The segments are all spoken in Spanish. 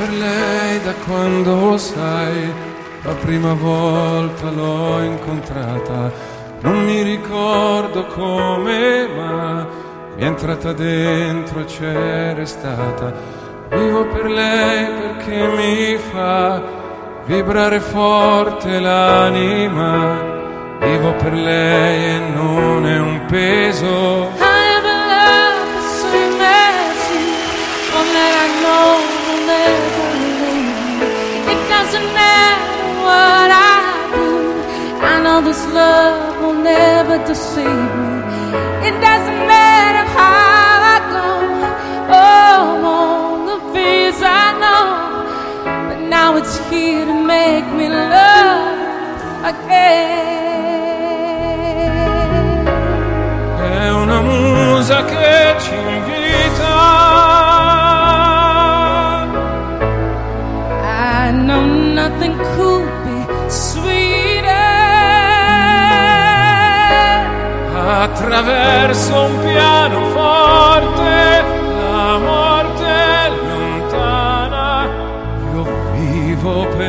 per lei da quando sai, la prima volta l'ho incontrata, non mi ricordo come ma mi è entrata dentro e c'è restata, vivo per lei perché mi fa vibrare forte l'anima, vivo per lei e non è un peso. know this love will never deceive me. It doesn't matter how I go. Oh, all the fears I know. But now it's here to make me love again. È una musa che ci invita. I know nothing cool. attraverso un piano forte la morte lontana. Io vivo per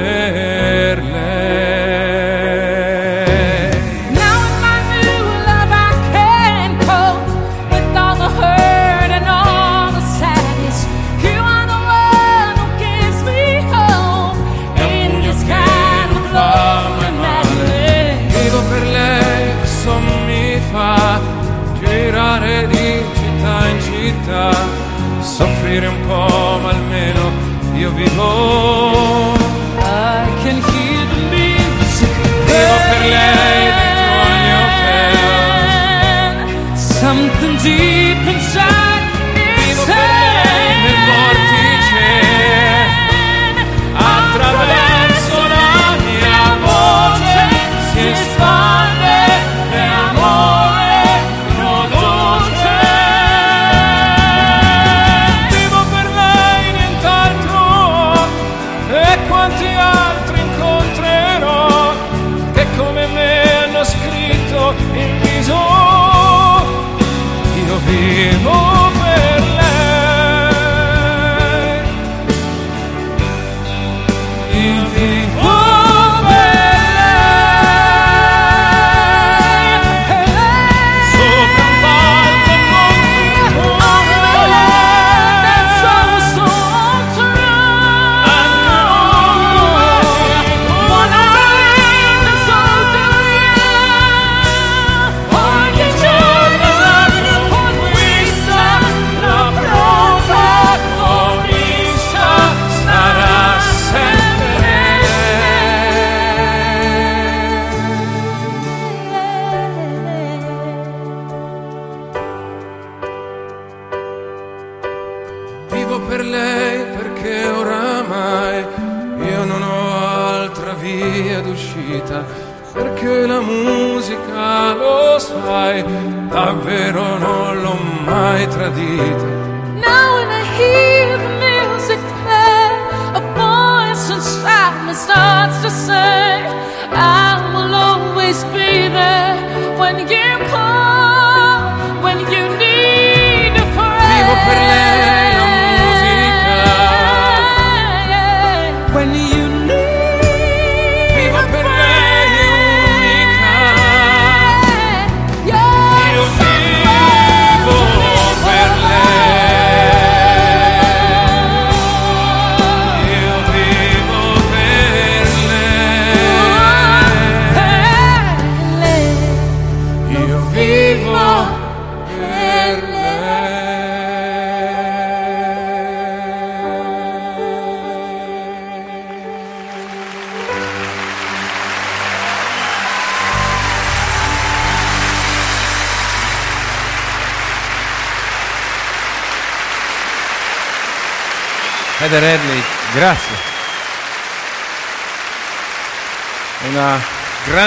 behold. in mis ojos, vivo.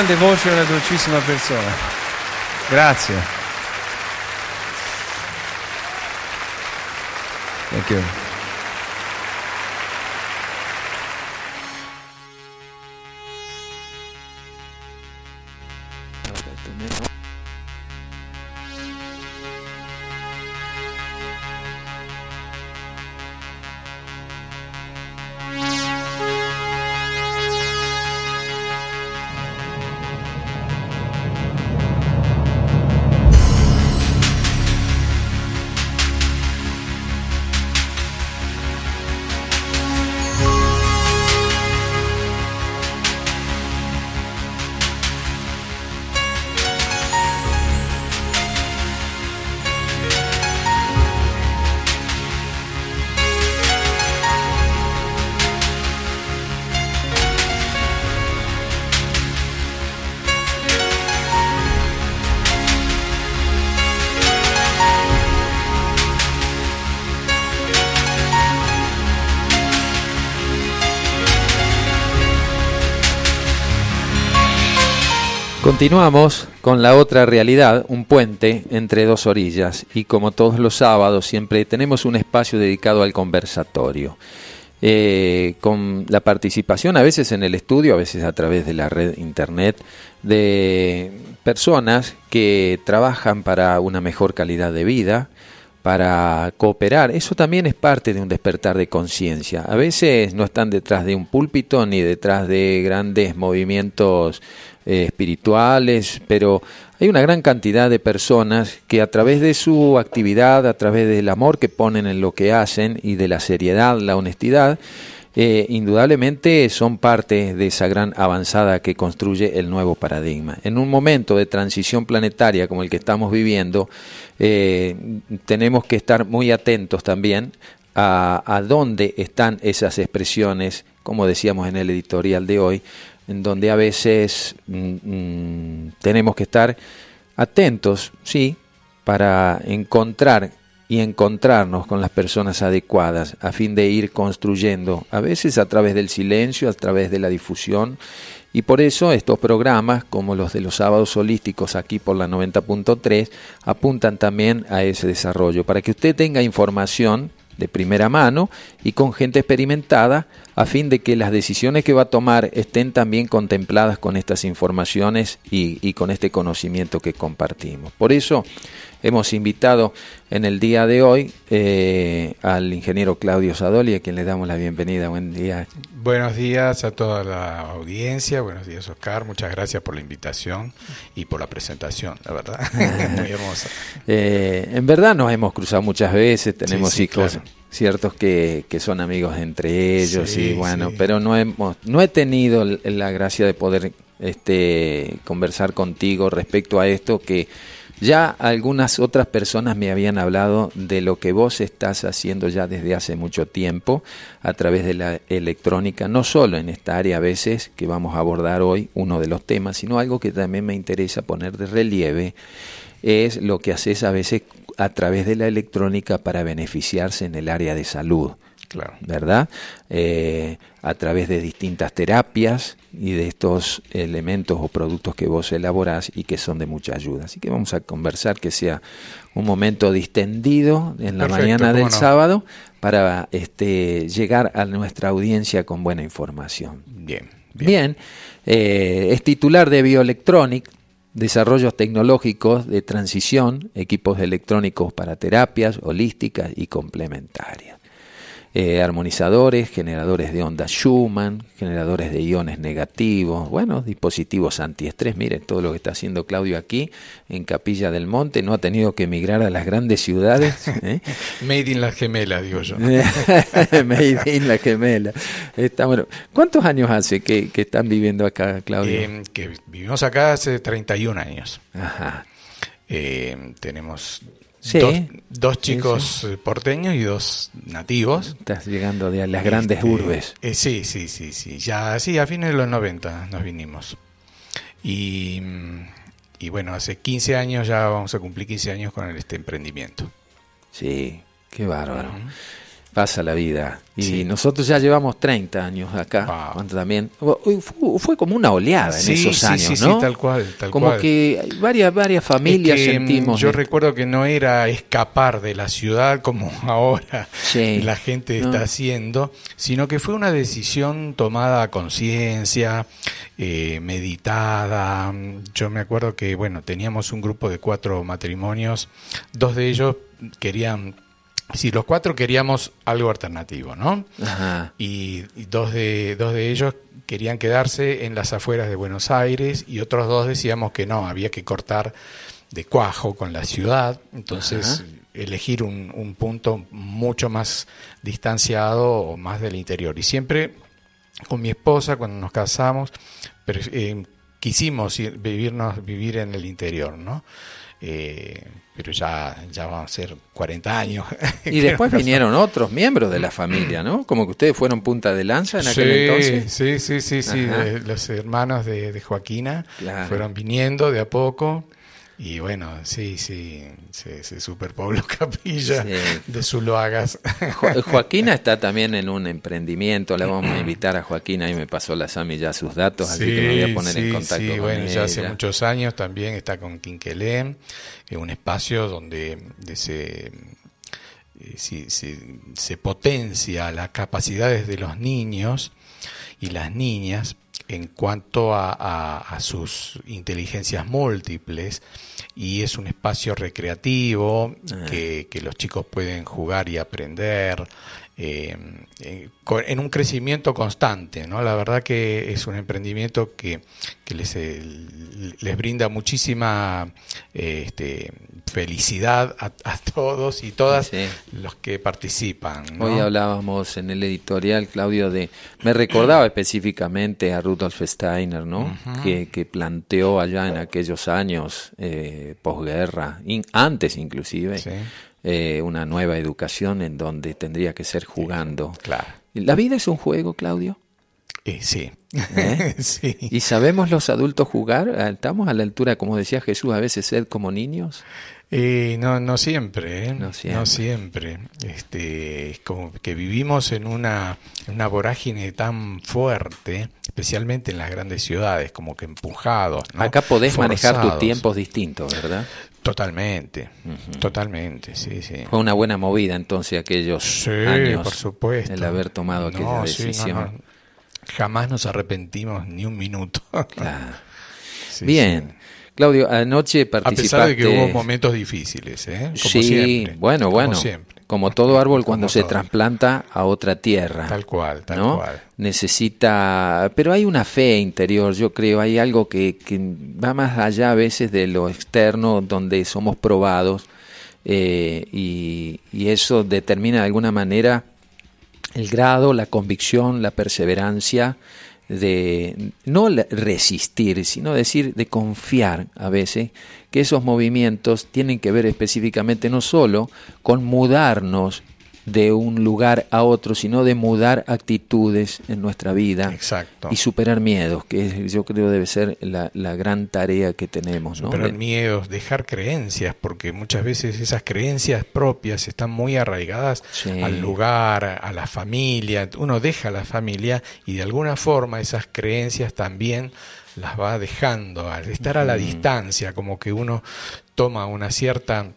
grande voce una dolcissima persona. Grazie. Thank you. No, Continuamos con la otra realidad, un puente entre dos orillas y como todos los sábados siempre tenemos un espacio dedicado al conversatorio. Eh, con la participación a veces en el estudio, a veces a través de la red internet, de personas que trabajan para una mejor calidad de vida, para cooperar. Eso también es parte de un despertar de conciencia. A veces no están detrás de un púlpito ni detrás de grandes movimientos eh, espirituales, pero hay una gran cantidad de personas que a través de su actividad, a través del amor que ponen en lo que hacen y de la seriedad, la honestidad, eh, indudablemente son parte de esa gran avanzada que construye el nuevo paradigma. En un momento de transición planetaria como el que estamos viviendo, eh, tenemos que estar muy atentos también a, a dónde están esas expresiones, como decíamos en el editorial de hoy, en donde a veces mm, mm, tenemos que estar atentos, sí, para encontrar y encontrarnos con las personas adecuadas a fin de ir construyendo, a veces a través del silencio, a través de la difusión, y por eso estos programas, como los de los sábados holísticos aquí por la 90.3, apuntan también a ese desarrollo, para que usted tenga información de primera mano y con gente experimentada a fin de que las decisiones que va a tomar estén también contempladas con estas informaciones y, con este conocimiento que compartimos. Por eso hemos invitado en el día de hoy eh, al ingeniero Claudio Sadoli, a quien le damos la bienvenida. Buen día. Buenos días a toda la audiencia, buenos días Oscar, muchas gracias por la invitación y por la presentación, la verdad, muy hermosa. Eh, en verdad nos hemos cruzado muchas veces, tenemos hijos ciertos que, que, son amigos entre ellos y bueno, pero no hemos, no he tenido la gracia de poder este conversar contigo respecto a esto que ya algunas otras personas me habían hablado de lo que vos estás haciendo ya desde hace mucho tiempo a través de la electrónica, no solo en esta área a veces que vamos a abordar hoy, uno de los temas, sino algo que también me interesa poner de relieve, es lo que haces a veces a través de la electrónica para beneficiarse en el área de salud. Claro. ¿Verdad? Eh, a través de distintas terapias y de estos elementos o productos que vos elaborás y que son de mucha ayuda. Así que vamos a conversar que sea un momento distendido en la mañana del sábado para este, llegar a nuestra audiencia con buena información. Bien. Bien, eh, es titular de Bioelectronic, desarrollos tecnológicos de transición, equipos electrónicos para terapias holísticas y complementarias. Eh, armonizadores, generadores de onda Schumann, generadores de iones negativos, bueno, dispositivos antiestrés. Miren todo lo que está haciendo Claudio aquí en Capilla del Monte, no ha tenido que emigrar a las grandes ciudades. ¿eh? Made in la gemela, digo yo. Made in la gemela. Está, bueno. ¿Cuántos años hace que, están viviendo acá, Claudio? Eh, que vivimos acá hace 31 años. Ajá. tenemos Dos, chicos eh, porteños y dos nativos. Estás llegando de las grandes este, urbes. Eh, sí, sí, sí, sí. Ya, sí, a fines de los 90 nos vinimos. Y, y bueno, hace 15 años ya vamos a cumplir 15 años con este emprendimiento. Sí, qué bárbaro pasa la vida. Y nosotros ya llevamos 30 años acá, también fue, como una oleada en esos años, ¿no? Sí, tal cual, tal como que varias varias familias mm, sentimos. Yo recuerdo que no era escapar de la ciudad como ahora la gente está haciendo, sino que fue una decisión tomada a conciencia, eh, meditada. Yo me acuerdo que bueno teníamos un grupo de cuatro matrimonios, dos de ellos querían si los cuatro queríamos algo alternativo, ¿no? Y, dos, de, dos de ellos querían quedarse en las afueras de Buenos Aires y otros dos decíamos que no, había que cortar de cuajo con la ciudad, entonces elegir un, punto mucho más distanciado o más del interior. Y siempre con mi esposa, cuando nos casamos, eh, quisimos vivirnos, vivir en el interior, ¿no? Eh, pero ya, ya van a ser 40 años. Y después vinieron otros miembros de la familia, ¿no? Como que ustedes fueron punta de lanza en aquel entonces. Sí, sí, sí, sí. los hermanos de, Joaquina fueron viniendo de a poco. Y bueno, sí, sí, se, se superpobló Capilla de Zuloagas. Jo Joaquina está también en un emprendimiento, le vamos a invitar a Joaquina y me pasó la Sami ya sus datos, así que me voy a poner en contacto sí, bueno, ya hace muchos años también está con Quinquelén, en un espacio donde se, eh, se, se potencia las capacidades de los niños y las niñas en cuanto a, sus inteligencias múltiples y es un espacio recreativo ah. que, que, los chicos pueden jugar y aprender eh, eh, en un crecimiento constante. ¿no? La verdad que es un emprendimiento que, les, eh, les brinda muchísima este, felicidad a, todos y todas los que participan. Hoy hablábamos en el editorial, Claudio, de me recordaba específicamente a Rudolf Steiner, ¿no? que, que, planteó allá en aquellos años posguerra, antes inclusive. Eh, una nueva educación en donde tendría que ser jugando. Claro. ¿La vida es un juego, Claudio? Eh, sí. ¿Eh? sí. ¿Y sabemos los adultos jugar? ¿Estamos a la altura, como decía Jesús, a veces ser como niños? No, no siempre, no siempre. No siempre. Este, es como que vivimos en una, una vorágine tan fuerte, especialmente en las grandes ciudades, como que empujados. Acá podés manejar tus tiempos distintos, ¿verdad? Totalmente, totalmente, sí, sí. Fue una buena movida entonces aquellos sí, años por supuesto. el haber tomado aquella decisión. Jamás nos arrepentimos ni un minuto. Bien. Claudio, anoche participaste... A pesar de que hubo momentos difíciles, ¿eh? Como sí, siempre. bueno, bueno. siempre como todo árbol cuando se trasplanta a otra tierra. Tal cual, tal cual. Necesita, pero hay una fe interior, yo creo, hay algo que, que va más allá a veces de lo externo, donde somos probados, eh, y, y eso determina de alguna manera el grado, la convicción, la perseverancia de no resistir, sino decir de confiar a veces que esos movimientos tienen que ver específicamente no solo con mudarnos de un lugar a otro, sino de mudar actitudes en nuestra vida Exacto. y superar miedos, que yo creo debe ser la, gran tarea que tenemos. ¿no? Superar miedos, dejar creencias, porque muchas veces esas creencias propias están muy arraigadas al lugar, a la familia. Uno deja la familia y de alguna forma esas creencias también las va dejando, al estar a la distancia, como que uno toma una cierta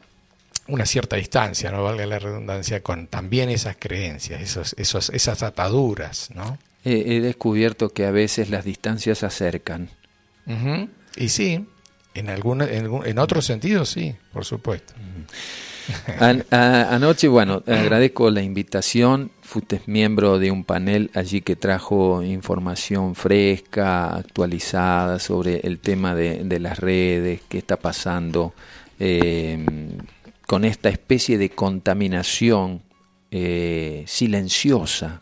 una cierta distancia, no valga la redundancia, con también esas creencias, esos, esos, esas ataduras, ¿no? He, descubierto que a veces las distancias acercan. Y sí, en, alguna, en, en otro sentido sí, por supuesto. anoche, bueno, agradezco la invitación. Fuiste miembro de un panel allí que trajo información fresca, actualizada sobre el tema de, de las redes, qué está pasando. Eh, con esta especie de contaminación eh, silenciosa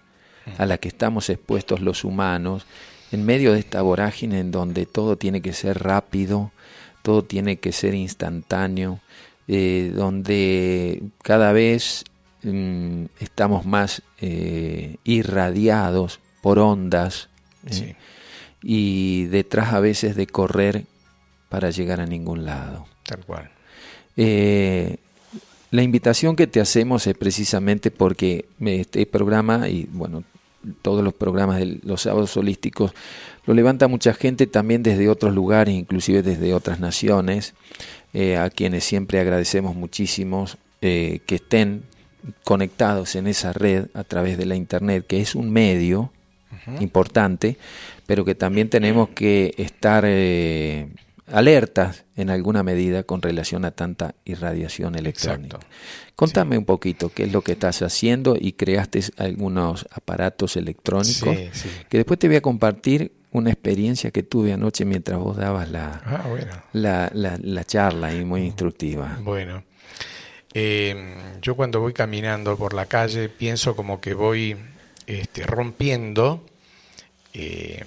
a la que estamos expuestos los humanos, en medio de esta vorágine en donde todo tiene que ser rápido, todo tiene que ser instantáneo, eh, donde cada vez mm, estamos más eh, irradiados por ondas y detrás a veces de correr para llegar a ningún lado. Tal cual. La invitación que te hacemos es precisamente porque este programa y bueno, todos los programas de los sábados holísticos lo levanta mucha gente también desde otros lugares, inclusive desde otras naciones, eh, a quienes siempre agradecemos muchísimo eh, que estén conectados en esa red a través de la internet, que es un medio importante, pero que también tenemos que estar eh, alertas en alguna medida con relación a tanta irradiación electrónica. Contame un poquito qué es lo que estás haciendo y creaste algunos aparatos electrónicos que después te voy a compartir una experiencia que tuve anoche mientras vos dabas la, ah, la, la, charla y muy instructiva. Bueno, em, yo cuando voy caminando por la calle pienso como que voy este, rompiendo em,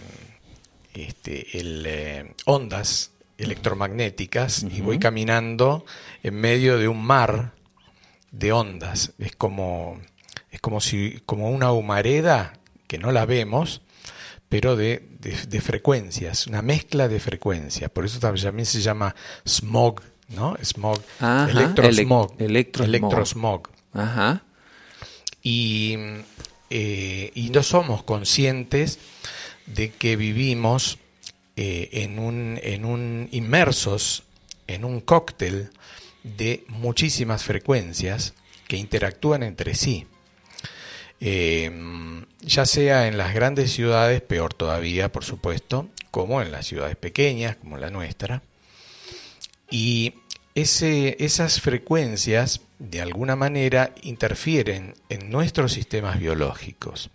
este, el, eh, ondas electromagnéticas y voy caminando en medio de un mar de ondas. Es como, es como si, como una humareda que no la vemos, pero de, de, frecuencias, una mezcla de frecuencias. Por eso también se llama smog ¿no? Smog, electrosmog, electrosmog. Ajá. Y, eh, y no somos conscientes de que vivimos eh, en, un, en un inmersos en un cóctel de muchísimas frecuencias que interactúan entre sí. Eh, ya sea en las grandes ciudades, peor todavía, por supuesto, como en las ciudades pequeñas, como la nuestra. Y ese, esas frecuencias, de alguna manera, interfieren en nuestros sistemas biológicos.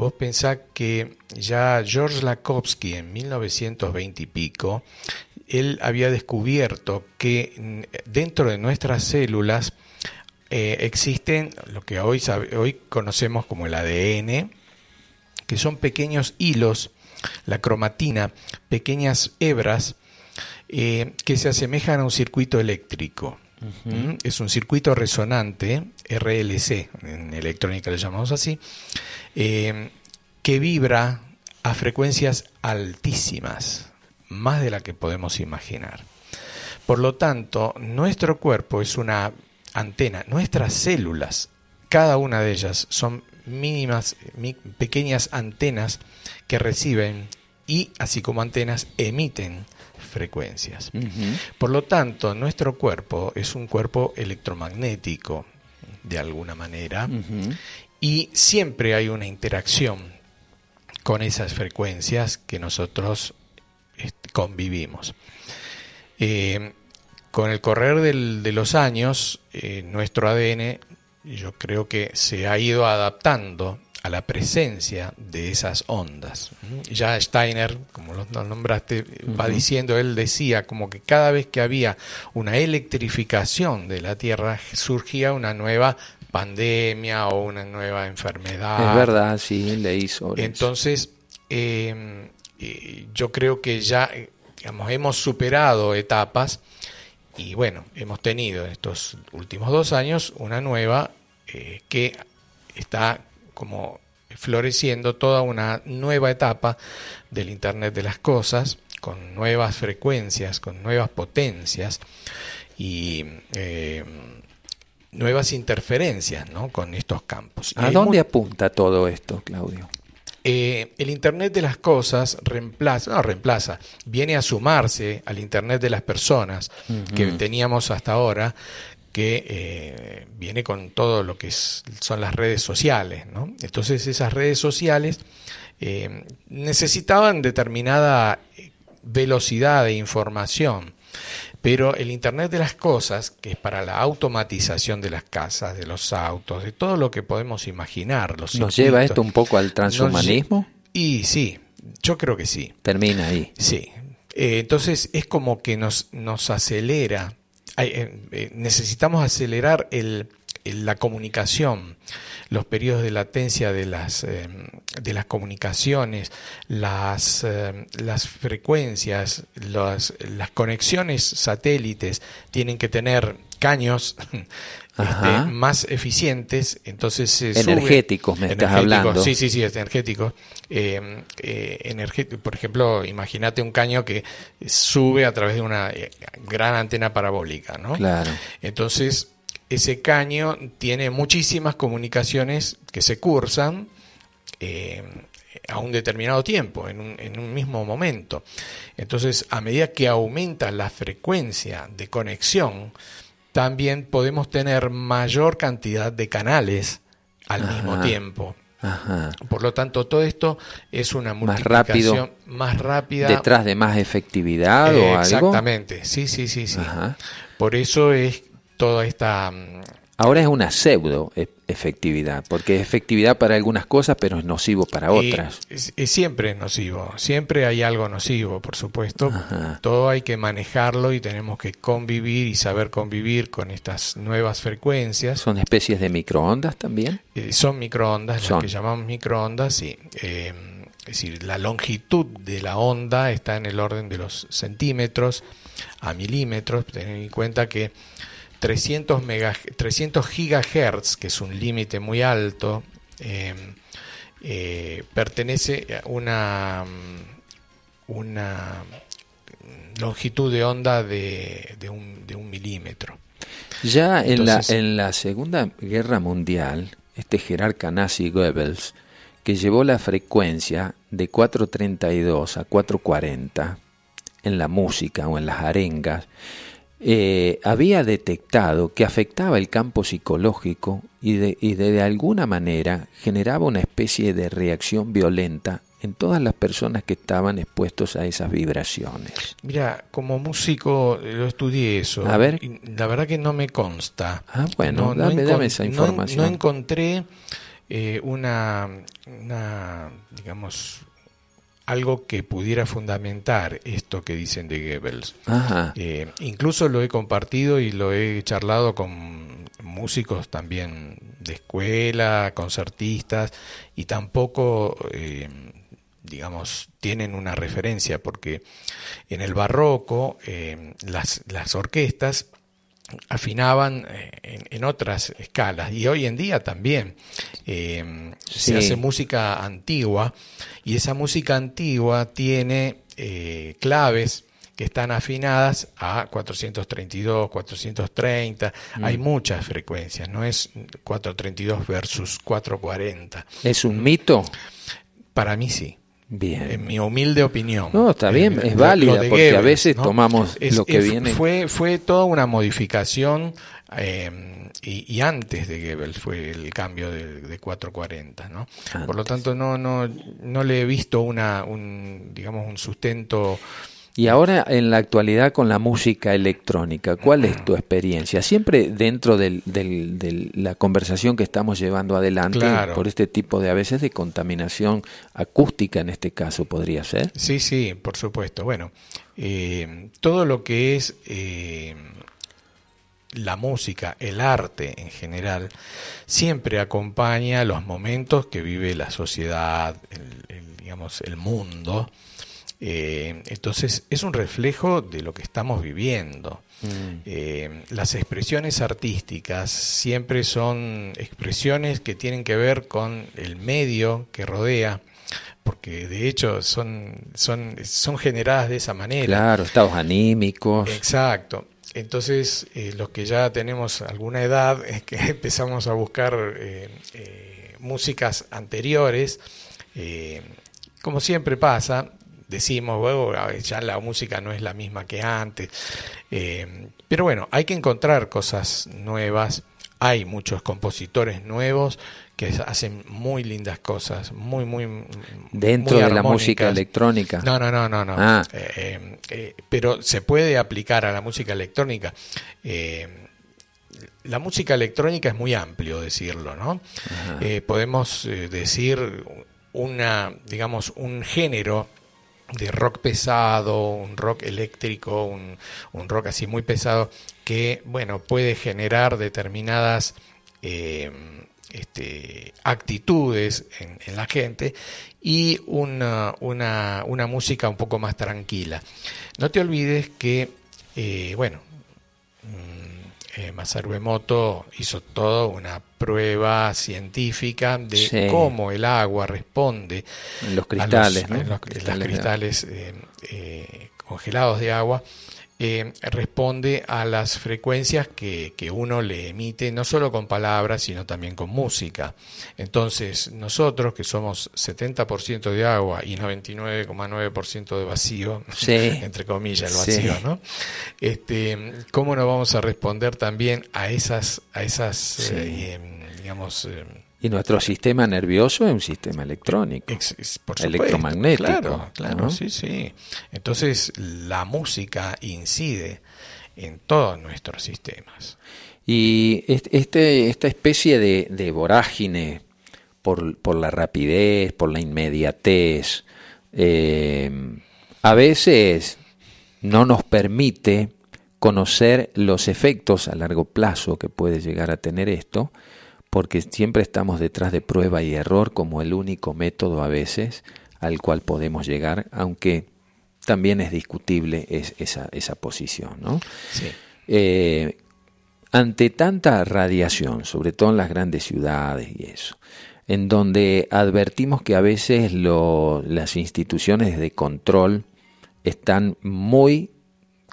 Vos pensás que ya George Lakowski en 1920 y pico, él había descubierto que dentro de nuestras células eh, existen lo que hoy, hoy conocemos como el ADN, que son pequeños hilos, la cromatina, pequeñas hebras eh, que se asemejan a un circuito eléctrico. Es un circuito resonante, RLC, en electrónica le llamamos así, eh, que vibra a frecuencias altísimas, más de la que podemos imaginar. Por lo tanto, nuestro cuerpo es una antena, nuestras células, cada una de ellas son mínimas, pequeñas antenas que reciben y, así como antenas, emiten frecuencias. Por lo tanto, nuestro cuerpo es un cuerpo electromagnético, de alguna manera, y siempre hay una interacción con esas frecuencias que nosotros convivimos. Eh, con el correr de los años, eh, nuestro ADN yo creo que se ha ido adaptando a la presencia de esas ondas. Ya Steiner, como lo nombraste, va diciendo, él decía como que cada vez que había una electrificación de la Tierra surgía una nueva pandemia o una nueva enfermedad. Es verdad, sí, leí sobre Entonces, em, eh, yo creo que ya digamos, hemos superado etapas y bueno, hemos tenido en estos últimos dos años una nueva eh, que está como floreciendo toda una nueva etapa del Internet de las Cosas, con nuevas frecuencias, con nuevas potencias y eh, nuevas interferencias ¿no? con estos campos. ¿A dónde apunta todo esto, Claudio? Eh, el Internet de las cosas reemplaza, no reemplaza, viene a sumarse al Internet de las personas que teníamos hasta ahora, que eh, viene con todo lo que son las redes sociales. ¿no? Entonces esas redes sociales eh, necesitaban determinada velocidad de información pero el Internet de las Cosas, que es para la automatización de las casas, de los autos, de todo lo que podemos imaginar. Los ¿Nos lleva esto un poco al transhumanismo? Y sí, yo creo que sí. Termina ahí. Sí. Eh, entonces es como que nos, nos acelera. Eh, eh, necesitamos acelerar el, la comunicación. Los periodos de latencia de las, eh, de las comunicaciones, las, las frecuencias, las, las conexiones satélites tienen que tener caños este, más eficientes, entonces se energéticos me estás hablando. Sí, sí, sí, es energético. Eh, por ejemplo, imagínate un caño que sube a través de una gran antena parabólica, ¿no? Claro. Entonces ese caño tiene muchísimas comunicaciones que se cursan eh, a un determinado tiempo, en un, en un, mismo momento. Entonces, a medida que aumenta la frecuencia de conexión, también podemos tener mayor cantidad de canales al mismo tiempo. Por lo tanto, todo esto es una multiplicación más, rápida. ¿Detrás de más efectividad o algo? Exactamente, sí, sí, sí. sí. Por eso es toda esta... Ahora es una pseudo e-, efectividad, porque es efectividad para algunas cosas, pero es nocivo para otras. Es, siempre es nocivo, siempre hay algo nocivo, por supuesto. Todo hay que manejarlo y tenemos que convivir y saber convivir con estas nuevas frecuencias. ¿Son especies de microondas también? Eh, son microondas, las que llamamos microondas, sí. Eh, es decir, la longitud de la onda está en el orden de los centímetros a milímetros. Tener en cuenta que 300, 300 gigahertz, que es un límite muy alto, eh, eh, pertenece a una, una longitud de onda de, de, un, de un milímetro. Ya en, la, en la Segunda Guerra Mundial, este jerarca nazi Goebbels, que llevó la frecuencia de 432 a 440 en la música o en las arengas, eh, había detectado que afectaba el campo psicológico y de, y de alguna manera generaba una especie de reacción violenta en todas las personas que estaban expuestos a esas vibraciones. Mira, como músico eh, lo estudié eso. A ver. la verdad que no me consta. Ah, bueno, dame, esa información. No, encontré eh, una, una, digamos, algo que pudiera fundamentar esto que dicen de Goebbels. Eh, incluso lo he compartido y lo he charlado con músicos también de escuela, concertistas, y tampoco digamos, tienen una referencia, porque en el barroco eh, las, las, orquestas afinaban eh, en, otras escalas y hoy en día también eh, se hace música antigua y esa música antigua tiene claves que están afinadas a 432, 430, mm. hay muchas frecuencias, no es 432 versus 440. ¿Es un mito? Para mí sí. Bien. En mi humilde opinión. No, está bien, es válida, porque a veces tomamos lo que viene. Fue, fue toda una modificación, eh, y, antes de Goebbels fue el cambio de, 440, ¿no? Por lo tanto, no, no, no le he visto una, un, digamos, un sustento y ahora en la actualidad con la música electrónica, ¿cuál es tu experiencia? Siempre dentro de la conversación que estamos llevando adelante por este tipo de a veces de contaminación acústica en este caso podría ser. Sí, sí, por supuesto. Bueno, eh, todo lo que es eh, la música, el arte en general, siempre acompaña los momentos que vive la sociedad, digamos, el mundo eh, entonces es un reflejo de lo que estamos viviendo. Mm. Eh, las expresiones artísticas siempre son expresiones que tienen que ver con el medio que rodea, porque de hecho son, son, son generadas de esa manera. Claro, estados anímicos. Exacto. Entonces, eh, los que ya tenemos alguna edad, es que empezamos a buscar músicas anteriores, como siempre pasa, decimos, bueno, ya la música no es la misma que antes. Eh, pero bueno, hay que encontrar cosas nuevas. Hay muchos compositores nuevos que hacen muy lindas cosas, muy, muy... Dentro de la música electrónica. No, no, no, no, no. Ah. Eh, eh, pero se puede aplicar a la música electrónica. la música electrónica es muy amplio decirlo, ¿no? podemos decir una, digamos, un género de rock pesado, un rock eléctrico, un, rock así muy pesado, que bueno, puede generar determinadas eh, este, actitudes en, la gente y una, una, una, música un poco más tranquila. No te olvides que, eh, bueno, eh, Masaru Emoto hizo toda una prueba científica de cómo el agua responde en los cristales, en los, cristales, eh, eh, congelados de agua eh, responde a las frecuencias que, que, uno le emite, no solo con palabras, sino también con música. Entonces, nosotros que somos 70% de agua y 99,9% de vacío, entre comillas el vacío, ¿no? Este, ¿Cómo no vamos a responder también a esas, a esas eh, digamos, eh, y nuestro sistema nervioso es un sistema electrónico, electromagnético. Claro, claro, sí, sí. Entonces la música incide en todos nuestros sistemas. Y este, esta especie de, vorágine por, por, la rapidez, por la inmediatez, eh, a veces no nos permite conocer los efectos a largo plazo que puede llegar a tener esto, porque siempre estamos detrás de prueba y error como el único método a veces al cual podemos llegar, aunque también es discutible esa, esa posición. ¿no? Eh, ante tanta radiación, sobre todo en las grandes ciudades y eso, en donde advertimos que a veces las instituciones de control están muy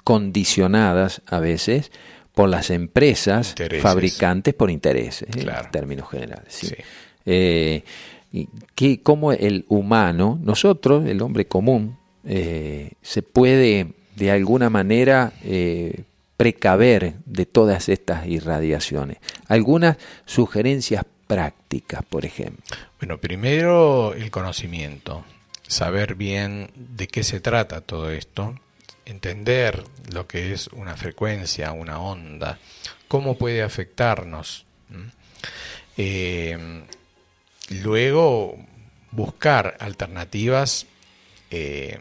condicionadas a veces por las empresas fabricantes por intereses, en términos generales. ¿sí? Eh, que como el humano, nosotros, el hombre común, eh, se puede de alguna manera eh, precaver de todas estas irradiaciones. Algunas sugerencias prácticas, por ejemplo. Bueno, primero el conocimiento, saber bien de qué se trata todo esto, entender lo que es una frecuencia, una onda, cómo puede afectarnos. Eh, luego buscar alternativas eh,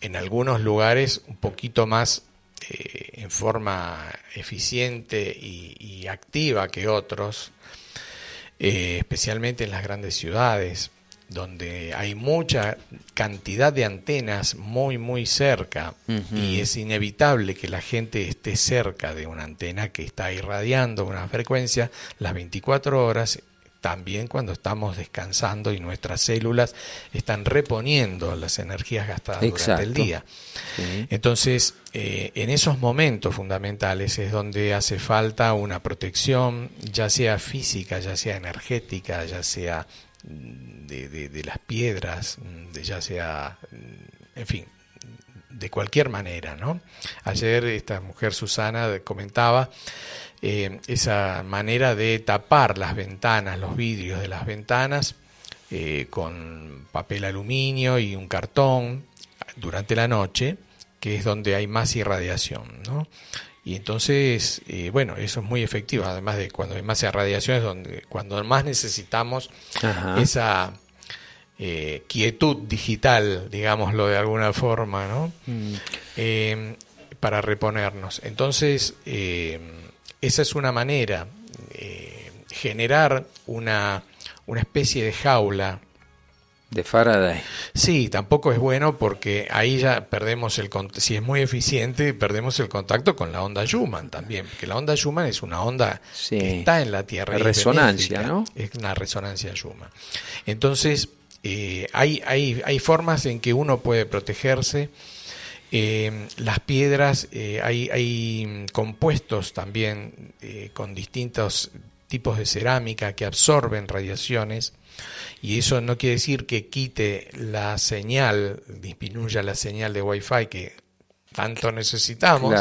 en algunos lugares un poquito más eh, en forma eficiente y, activa que otros, especialmente en las grandes ciudades donde hay mucha cantidad de antenas muy muy cerca y es inevitable que la gente esté cerca de una antena que está irradiando una frecuencia las 24 horas también cuando estamos descansando y nuestras células están reponiendo las energías gastadas durante el día. Entonces, eh, en esos momentos fundamentales es donde hace falta una protección, ya sea física, ya sea energética, ya sea de, las piedras, de ya sea, en fin, de cualquier manera, ¿no? Ayer esta mujer Susana comentaba eh, esa manera de tapar las ventanas, los vidrios de las ventanas eh, con papel aluminio y un cartón durante la noche, que es donde hay más irradiación, ¿no? Y entonces, eh, bueno, eso es muy efectivo, además de cuando hay más irradiación es donde, cuando más necesitamos esa eh, quietud digital, digámoslo de alguna forma, ¿no? Mm. Eh, para reponernos. Entonces, esa es una manera, generar una, una especie de jaula de Faraday. Sí, tampoco es bueno porque ahí ya perdemos el si es muy eficiente, perdemos el contacto con la onda Schumann también, porque la onda Schumann es una onda que está en la Tierra. Resonancia, ¿no? Es una resonancia Schumann. Entonces, eh, hay, hay, hay formas en que uno puede protegerse. Eh, las piedras, eh, hay, hay compuestos también con distintos tipos de cerámica que absorben radiaciones y eso no quiere decir que quite la señal, disminuya la señal de Wi-Fi que tanto necesitamos,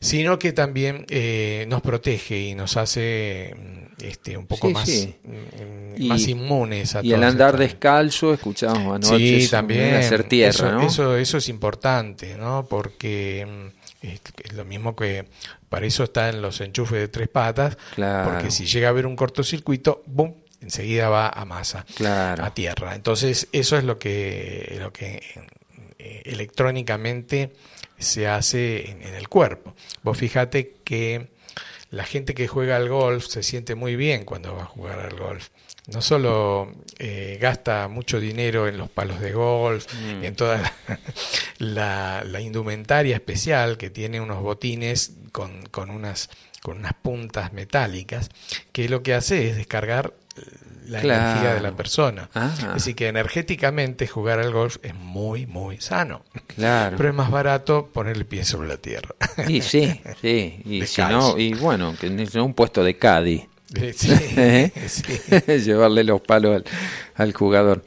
sino que también eh, nos protege y nos hace mm, este, un poco más, mm, más inmunes a Y el andar descalzo, escuchamos anoche, sí, también, hacer tierra, eso, eso, es importante, ¿no? porque mm, es, lo mismo que para eso están los enchufes de tres patas, porque si llega a haber un cortocircuito, ¡bum! Enseguida va a masa, a tierra. Entonces, eso es lo que, lo que eh, electrónicamente se hace en, el cuerpo. Vos fíjate que la gente que juega al golf se siente muy bien cuando va a jugar al golf. No solo eh, gasta mucho dinero en los palos de golf, mm. en toda la, indumentaria especial que tiene unos botines con, con, unas, con unas puntas metálicas, que lo que hace es descargar la energía de la persona. Así que energéticamente jugar al golf es muy, muy sano. Claro. Pero es más barato ponerle pie sobre la tierra. Y sí, sí. Y, si no, y bueno, que no un puesto de caddy. Sí, ¿Eh? Llevarle los palos al jugador.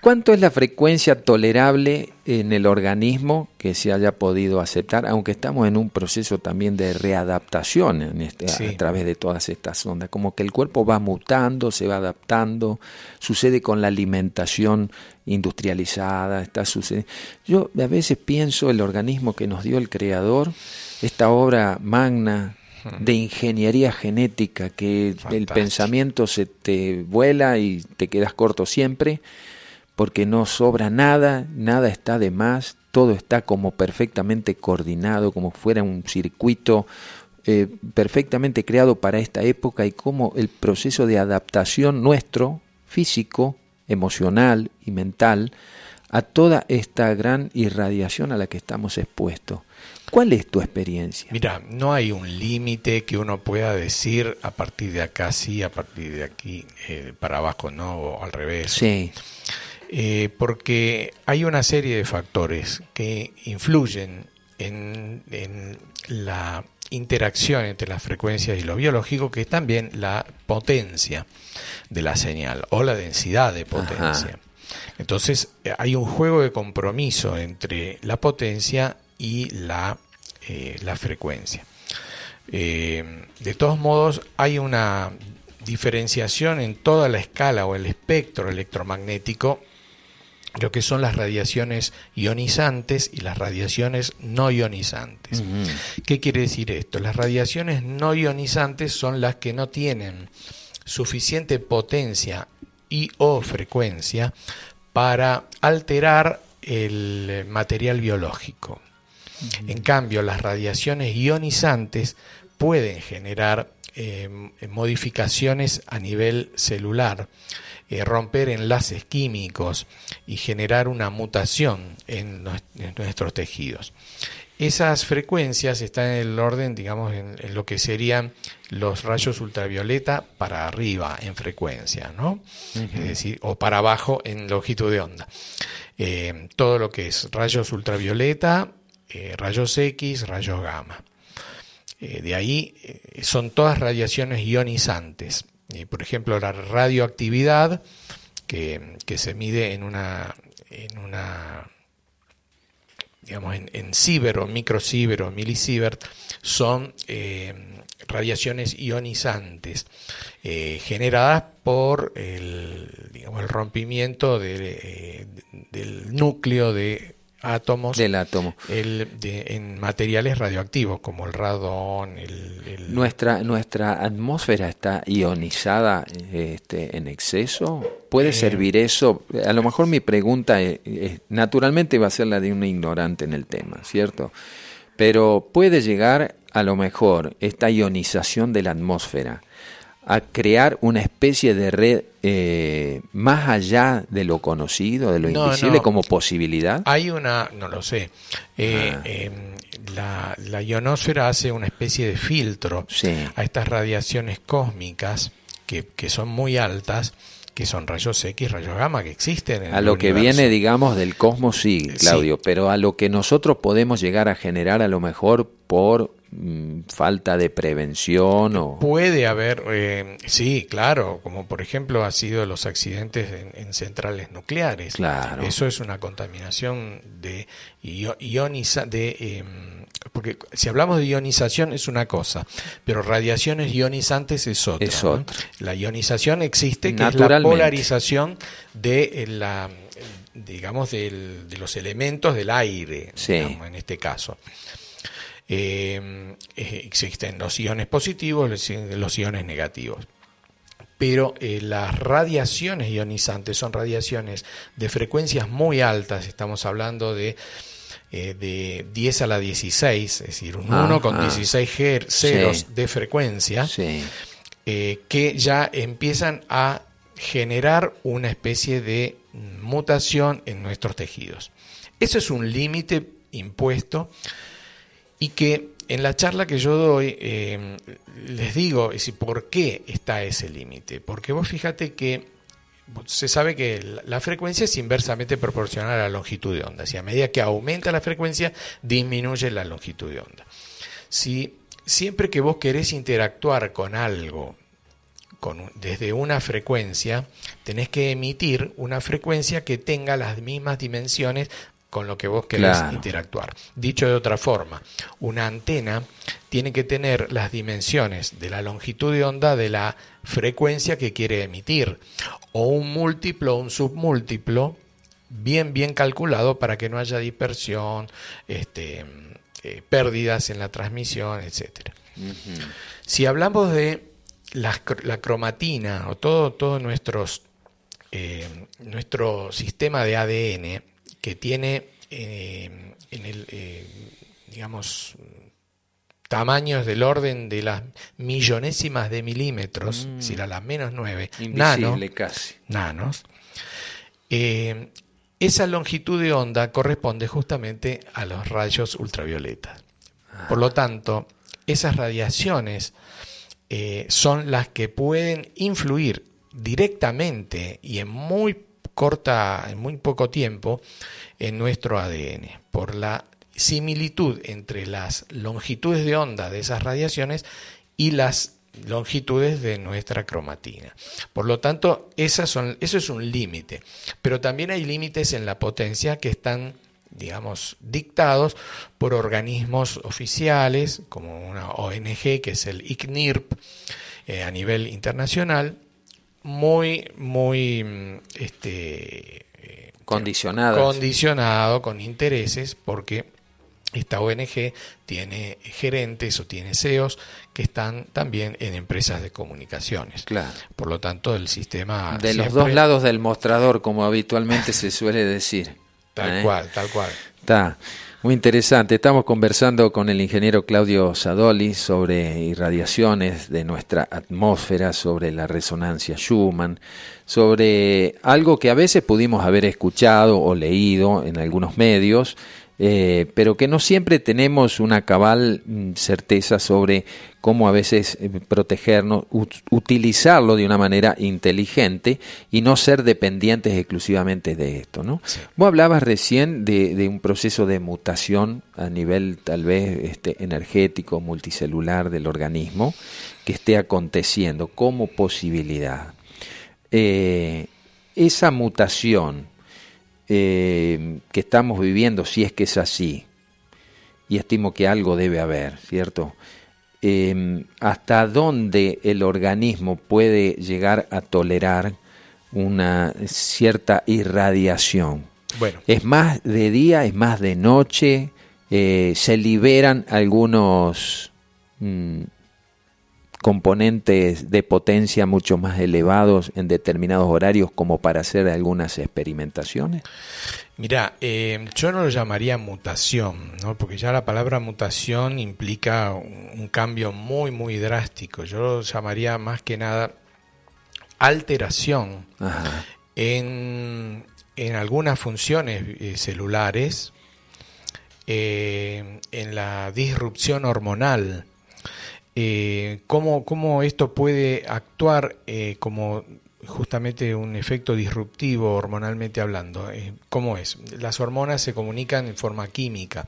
¿Cuánto es la frecuencia tolerable en el organismo que se haya podido aceptar, aunque estamos en un proceso también de readaptación en este, a, través de todas estas ondas? Como que el cuerpo va mutando, se va adaptando, sucede con la alimentación industrializada, está sucediendo. Yo a veces pienso el organismo que nos dio el Creador, esta obra magna de ingeniería genética, que el pensamiento se te vuela y te quedas corto siempre porque no sobra nada, nada está de más, todo está como perfectamente coordinado, como fuera un circuito eh, perfectamente creado para esta época y como el proceso de adaptación nuestro, físico, emocional y mental, a toda esta gran irradiación a la que estamos expuestos. ¿Cuál es tu experiencia? Mira, no hay un límite que uno pueda decir a partir de acá sí, a partir de aquí eh, para abajo no, o al revés. Sí. Eh, porque hay una serie de factores que influyen en, la interacción entre las frecuencias y lo biológico, que es también la potencia de la señal o la densidad de potencia. Entonces eh, hay un juego de compromiso entre la potencia y la, eh, la frecuencia. de todos modos, hay una diferenciación en toda la escala o el espectro electromagnético lo que son las radiaciones ionizantes y las radiaciones no ionizantes. ¿Qué quiere decir esto? Las radiaciones no ionizantes son las que no tienen suficiente potencia y o frecuencia para alterar el material biológico. En cambio, las radiaciones ionizantes pueden generar eh, modificaciones a nivel celular eh, romper enlaces químicos y generar una mutación en, nuestros tejidos. Esas frecuencias están en el orden, digamos, en, lo que serían los rayos ultravioleta para arriba en frecuencia, ¿no? Es decir, o para abajo en longitud de onda. Eh, todo lo que es rayos ultravioleta, eh, rayos X, rayos gamma. de ahí son todas radiaciones ionizantes por ejemplo, la radioactividad que, se mide en una, en una digamos, en, en o microsievert o son eh, radiaciones ionizantes eh, generadas por el, digamos, el rompimiento eh, del núcleo de átomos del átomo. el, en materiales radioactivos como el radón el, nuestra nuestra atmósfera está ionizada este, en exceso. Puede eh, servir eso a lo mejor mi pregunta naturalmente va a ser la de un ignorante en el tema cierto pero puede llegar a lo mejor esta ionización de la atmósfera a crear una especie de red eh, más allá de lo conocido, de lo invisible, como posibilidad? Hay una, no lo sé. Eh, ah. em, la, la, ionosfera hace una especie de filtro a estas radiaciones cósmicas que, que son muy altas que son rayos X, rayos gamma, que existen. En a lo que viene, digamos, del cosmos, sí, Claudio, pero a lo que nosotros podemos llegar a generar a lo mejor por falta de prevención o puede haber eh, sí claro como por ejemplo ha sido los accidentes en, centrales nucleares. Claro. Eso es una contaminación de ioniza de em, porque si hablamos de ionización es una cosa pero radiaciones ionizantes es otra, es otra. la ionización existe que es la polarización de la digamos de los elementos del aire en este caso eh, eh, existen los iones positivos y los iones negativos. Pero eh, las radiaciones ionizantes son radiaciones de frecuencias muy altas, estamos hablando de, de 10 a la 16, es decir, un 1 con 16 ceros de frecuencia, que ya empiezan a generar una especie de mutación en nuestros tejidos. Eso es un límite impuesto y que en la charla que yo doy eh, les digo por qué está ese límite. Porque vos fíjate que se sabe que la frecuencia es inversamente proporcional a la longitud de onda. Si a medida que aumenta la frecuencia, disminuye la longitud de onda. Si siempre que vos querés interactuar con algo con, desde una frecuencia, tenés que emitir una frecuencia que tenga las mismas dimensiones con lo que vos querés interactuar. Dicho de otra forma, una antena tiene que tener las dimensiones de la longitud de onda de la frecuencia que quiere emitir, o un múltiplo o un submúltiplo bien, bien calculado para que no haya dispersión, este, eh, pérdidas en la transmisión, etc. Si hablamos de la, cromatina o todo, todo nuestros, eh, nuestro sistema de ADN, que tiene eh, en el, eh, digamos, tamaños del orden de las millonésimas de milímetros, mm. si era la menos nueve, casi. nanos, eh, esa longitud de onda corresponde justamente a los rayos ultravioletas. Por lo tanto, esas radiaciones son las que pueden influir directamente y en muy corta, en muy poco tiempo, en nuestro ADN, por la similitud entre las longitudes de onda de esas radiaciones y las longitudes de nuestra cromatina. Por lo tanto, esas son, eso es un límite, pero también hay límites en la potencia que están digamos, dictados por organismos oficiales, como una ONG que es el ICNIRP eh, a nivel internacional, muy, muy este, eh, condicionado con intereses, porque esta ONG tiene gerentes o tiene CEOs que están también en empresas de comunicaciones. Claro. Por lo tanto, el sistema... De los dos lados del mostrador, como habitualmente se suele decir. Tal ¿Eh? cual, tal cual. Está muy interesante. Estamos conversando con el ingeniero Claudio Sadoli sobre irradiaciones de nuestra atmósfera, sobre la resonancia Schumann, sobre algo que a veces pudimos haber escuchado o leído en algunos medios, eh, pero que no siempre tenemos una cabal mm, certeza sobre cómo a veces eh, protegernos, utilizarlo de una manera inteligente y no ser dependientes exclusivamente de esto. ¿no? Vos hablabas recién de, un proceso de mutación a nivel tal vez este, energético, multicelular del organismo que esté aconteciendo como posibilidad. Eh, esa mutación, eh, que estamos viviendo, si es que es así, y estimo que algo debe haber, ¿cierto? Em, ¿Hasta dónde el organismo puede llegar a tolerar una cierta irradiación? Bueno. ¿Es más de día, es más de noche? Eh, ¿Se liberan algunos mm, componentes de potencia mucho más elevados en determinados horarios como para hacer algunas experimentaciones? Mira, eh, yo no lo llamaría mutación, ¿no? porque ya la palabra mutación implica un, cambio muy, muy drástico. Yo lo llamaría más que nada alteración en, en, algunas funciones eh, celulares, eh, en la disrupción hormonal, eh, cómo, esto puede actuar eh, como justamente un efecto disruptivo hormonalmente hablando. Eh, ¿Cómo es? Las hormonas se comunican en forma química.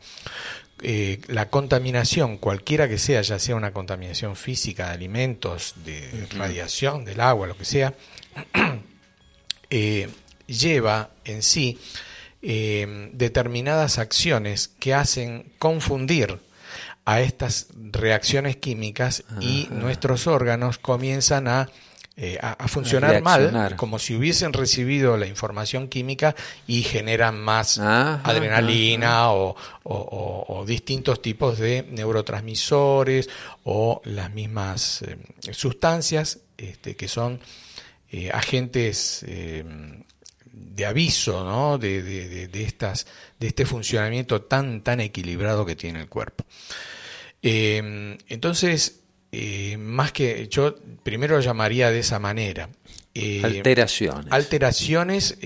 la contaminación, cualquiera que sea, ya sea una contaminación física de alimentos, de radiación, del agua, lo que sea, lleva en sí determinadas acciones que hacen confundir a estas reacciones químicas y nuestros órganos comienzan a, eh, a, funcionar mal, como si hubiesen recibido la información química y generan más adrenalina o, distintos tipos de neurotransmisores o las mismas eh, sustancias este, que son eh, agentes de aviso ¿no? de, de, estas, de este funcionamiento tan, tan equilibrado que tiene el cuerpo. Eh, entonces, eh, más que yo primero lo llamaría de esa manera. Eh, alteraciones. Alteraciones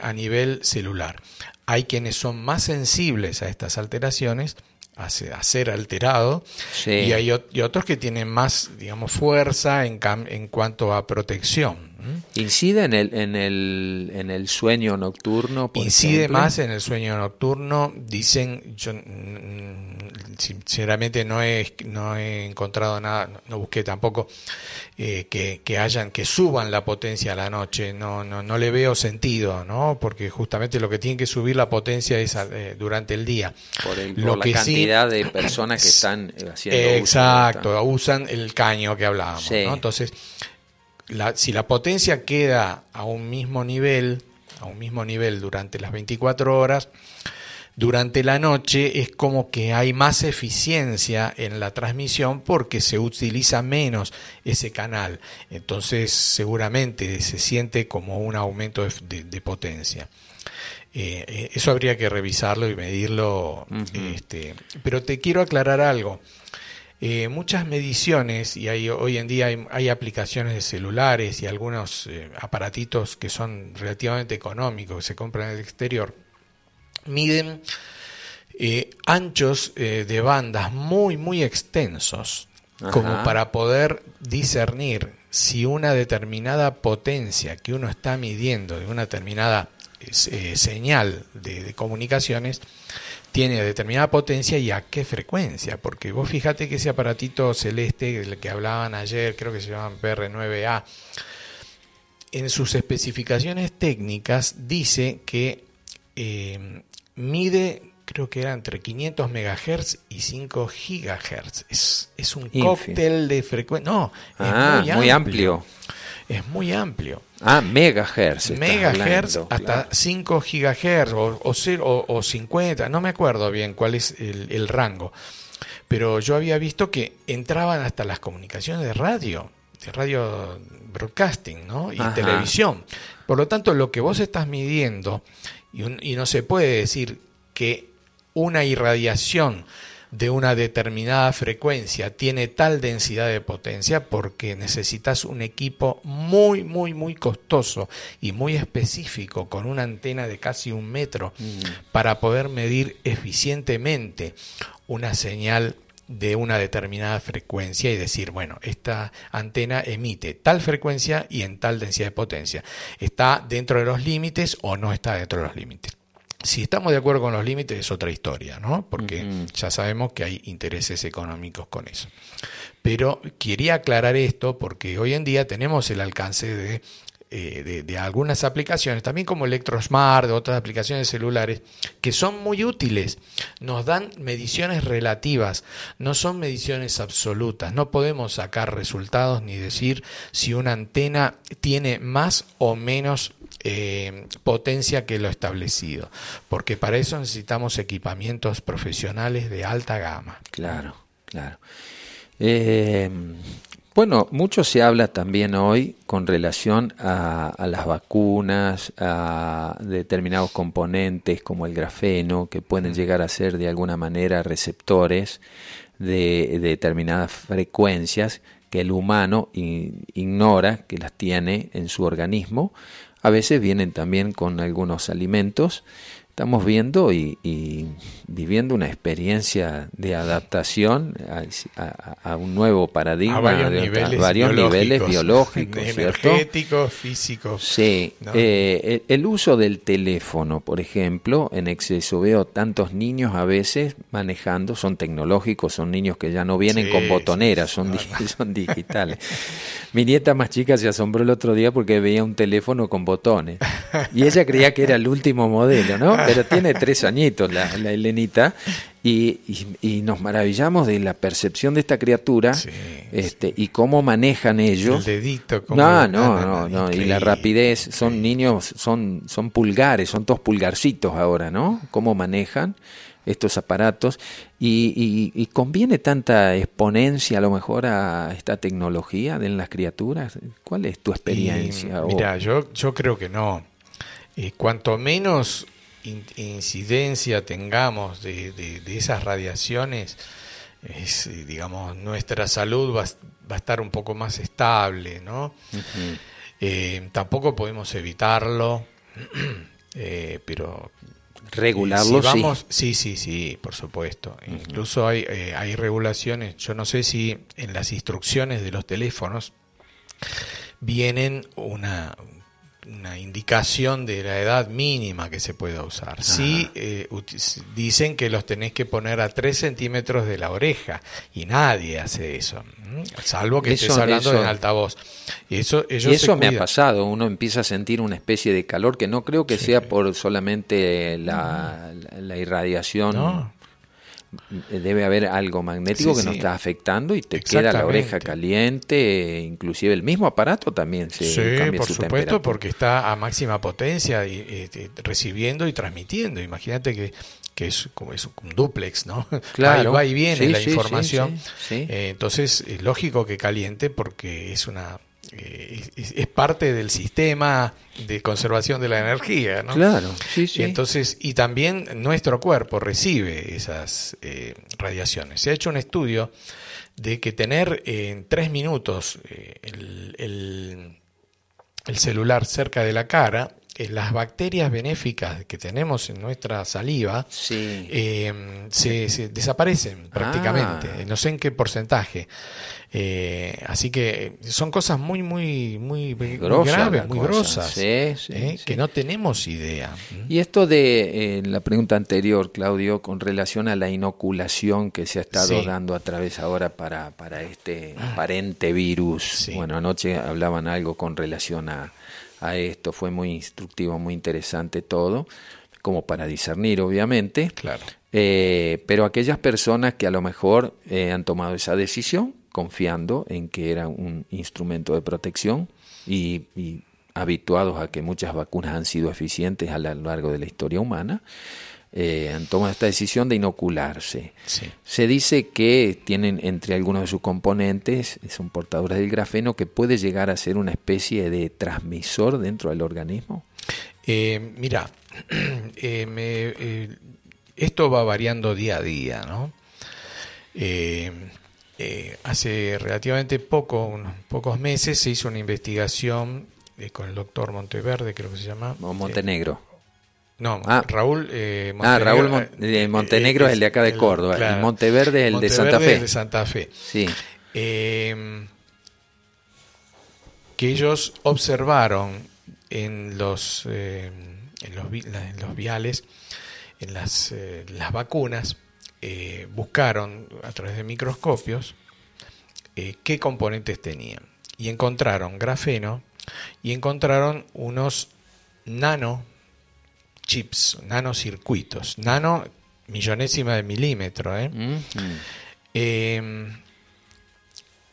a nivel celular. Hay quienes son más sensibles a estas alteraciones, a, ser alterado, y hay otros que tienen más, digamos, fuerza en, en cuanto a protección. ¿Incide en el, en el, en el sueño nocturno? Incide más en el sueño nocturno. Dicen, yo sinceramente no he, no he encontrado nada, no busqué tampoco eh, que, que, hayan, que suban la potencia a la noche. No, no, no le veo sentido, ¿no? Porque justamente lo que tiene que subir la potencia es eh, durante el día. Por, el, lo la cantidad de personas que están haciendo Exacto, usan el caño que hablábamos, ¿no? Entonces si la potencia queda a un mismo nivel, a un mismo nivel durante las 24 horas, durante la noche es como que hay más eficiencia en la transmisión porque se utiliza menos ese canal. Entonces seguramente se siente como un aumento de, potencia. Eh, eh, eso habría que revisarlo y medirlo. este, pero te quiero aclarar algo. Eh, muchas mediciones, y hay, hoy en día hay, aplicaciones de celulares y algunos eh, aparatitos que son relativamente económicos, que se compran en el exterior, miden eh, anchos de bandas muy, muy extensos, como para poder discernir si una determinada potencia que uno está midiendo de una determinada señal de, comunicaciones tiene determinada potencia y a qué frecuencia, porque vos fíjate que ese aparatito celeste del que hablaban ayer, creo que se llama PR9A, en sus especificaciones técnicas dice que eh, mide creo que era entre 500 MHz y 5 GHz. Es, es un cóctel de frecuencia. No, es ah, muy, amplio. Es muy amplio. Ah, megahertz. Megahertz hasta 5 gigahertz o, o, o, 50, no me acuerdo bien cuál es el, rango. Pero yo había visto que entraban hasta las comunicaciones de radio, de radio broadcasting ¿no? y televisión. Por lo tanto, lo que vos estás midiendo, y, y no se puede decir que una irradiación de una determinada frecuencia tiene tal densidad de potencia porque necesitas un equipo muy, muy, muy costoso y muy específico con una antena de casi un metro mm. para poder medir eficientemente una señal de una determinada frecuencia y decir, bueno, esta antena emite tal frecuencia y en tal densidad de potencia. ¿Está dentro de los límites o no está dentro de los límites? Si estamos de acuerdo con los límites es otra historia, ¿no? Porque ya sabemos que hay intereses económicos con eso. Pero quería aclarar esto porque hoy en día tenemos el alcance de, eh, de, algunas aplicaciones, también como ElectroSmart, de otras aplicaciones celulares, que son muy útiles. Nos dan mediciones relativas, no son mediciones absolutas. No podemos sacar resultados ni decir si una antena tiene más o menos eh, potencia que lo establecido, porque para eso necesitamos equipamientos profesionales de alta gama. Claro, claro. Eh, bueno, mucho se habla también hoy con relación a, las vacunas, a determinados componentes como el grafeno, que pueden mm. llegar a ser de alguna manera receptores de, determinadas frecuencias que el humano ignora que las tiene en su organismo a veces vienen también con algunos alimentos. Estamos viendo y, viviendo una experiencia de adaptación a, un nuevo paradigma, a varios, niveles, varios biológicos, niveles biológicos, energéticos, físicos. Sí, eh, el uso del teléfono, por ejemplo, en exceso. Veo tantos niños a veces manejando, son tecnológicos, son niños que ya no vienen con botoneras, son, son digitales. Mi nieta más chica se asombró el otro día porque veía un teléfono con botones. Y ella creía que era el último modelo, ¿no? Pero tiene tres añitos la, la Elenita. Y, y, nos maravillamos de la percepción de esta criatura este, y cómo manejan ellos. El dedito. no, no, no, no. Y la rapidez. Son niños, son, son pulgares, son dos pulgarcitos ahora, ¿no? Cómo manejan estos aparatos y, conviene tanta exponencia a lo mejor a esta tecnología de las criaturas. ¿Cuál es tu experiencia? mira, yo, yo creo que no. Eh, cuanto menos incidencia tengamos de, de, esas radiaciones, es, eh, digamos, nuestra salud va, va, a estar un poco más estable, ¿no? Eh, tampoco podemos evitarlo, pero regularlo vamos, sí. sí sí por supuesto incluso hay hay regulaciones yo no sé si en las instrucciones de los teléfonos vienen una una indicación de la edad mínima que se pueda usar. Sí, eh, dicen que los tenés que poner a 3 centímetros de la oreja y nadie hace eso, salvo que estés hablando en altavoz. Y eso, eso me ha pasado, uno empieza a sentir una especie de calor que no creo que sea por solamente la, la irradiación debe haber algo magnético que nos está afectando y te queda la oreja caliente, inclusive el mismo aparato también se sí, por supuesto, porque está a máxima potencia y, recibiendo y transmitiendo. Imagínate que, que es como es un duplex, ¿no? Claro. Va y viene la información. Eh, entonces es lógico que caliente porque es una eh, es, parte del sistema de conservación de la energía, ¿no? Claro, sí, sí. Y entonces, y también nuestro cuerpo recibe esas eh, radiaciones. Se ha hecho un estudio de que tener en tres minutos eh, el, el, celular cerca de la cara las bacterias benéficas que tenemos en nuestra saliva eh, se, desaparecen prácticamente, ah. no sé en qué porcentaje. Eh, así que son cosas muy, muy, muy, graves, muy grosas, que no tenemos idea. Y esto de la pregunta anterior, Claudio, con relación a la inoculación que se ha estado dando a través ahora para, para este ah. aparente virus. Bueno, anoche hablaban algo con relación a a esto. Fue muy instructivo, muy interesante todo, como para discernir, obviamente. Claro. Eh, pero aquellas personas que a lo mejor eh, han tomado esa decisión, confiando en que era un instrumento de protección y, y habituados a que muchas vacunas han sido eficientes a lo largo de la historia humana, eh, han tomado esta decisión de inocularse. Se dice que tienen entre algunos de sus componentes, son portadores del grafeno, que puede llegar a ser una especie de transmisor dentro del organismo. Eh, mira, eh, esto va variando día a día, ¿no? hace relativamente poco, unos pocos meses, se hizo una investigación con el doctor Monteverde, creo que se llama. Montenegro. No, ah. Raúl eh, Montenegro. Ah, Raúl eh, Montenegro es, el de acá de Córdoba. y Monteverde es el de Santa Fe. de Santa Fe. Sí. Em, que ellos observaron en los, em, en los, en los viales, en las, eh, las vacunas, buscaron a través de microscopios qué componentes tenían. Y encontraron grafeno y encontraron unos nano chips, nanocircuitos, nano millonésima de milímetro. ¿eh? Em,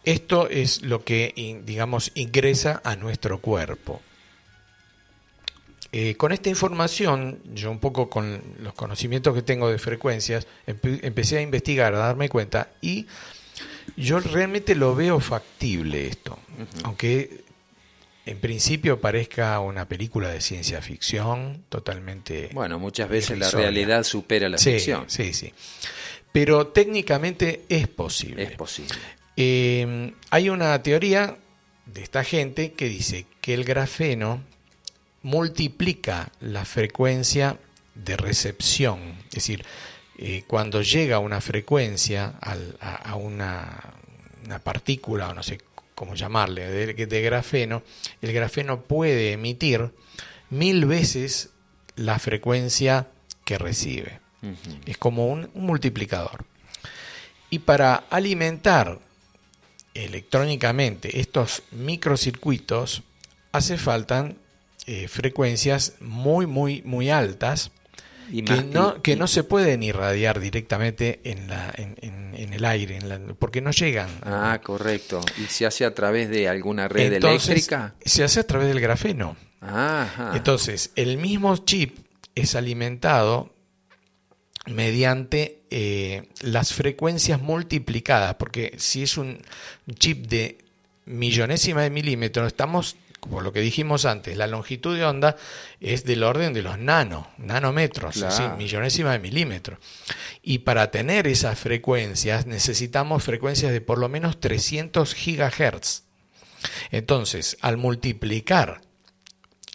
esto es lo que, digamos, ingresa a nuestro cuerpo. Eh, con esta información, yo un poco con los conocimientos que tengo de frecuencias, empecé a investigar, a darme cuenta, y yo realmente lo veo factible esto, aunque en principio parezca una película de ciencia ficción totalmente... Bueno, muchas veces la realidad supera la ficción. Sí, sí. Pero técnicamente es posible. Es posible. Eh, hay una teoría de esta gente que dice que el grafeno multiplica la frecuencia de recepción. Es decir, eh, cuando llega una frecuencia a, una, una, partícula, o no sé como llamarle, de, grafeno, el grafeno puede emitir mil veces la frecuencia que recibe. Es como un, multiplicador. Y para alimentar electrónicamente estos microcircuitos hace falta eh, frecuencias muy, muy, muy altas que, no, que no se pueden irradiar directamente en, la, en, el aire, porque no llegan. Ah, correcto. ¿Y se hace a través de alguna red eléctrica? Se hace a través del grafeno. Entonces, el mismo chip es alimentado mediante eh, las frecuencias multiplicadas, porque si es un chip de millonésima de milímetro, estamos como lo que dijimos antes, la longitud de onda es del orden de los nano, nanómetros, millonésimas de milímetros. Y para tener esas frecuencias necesitamos frecuencias de por lo menos 300 gigahertz. Entonces, al multiplicar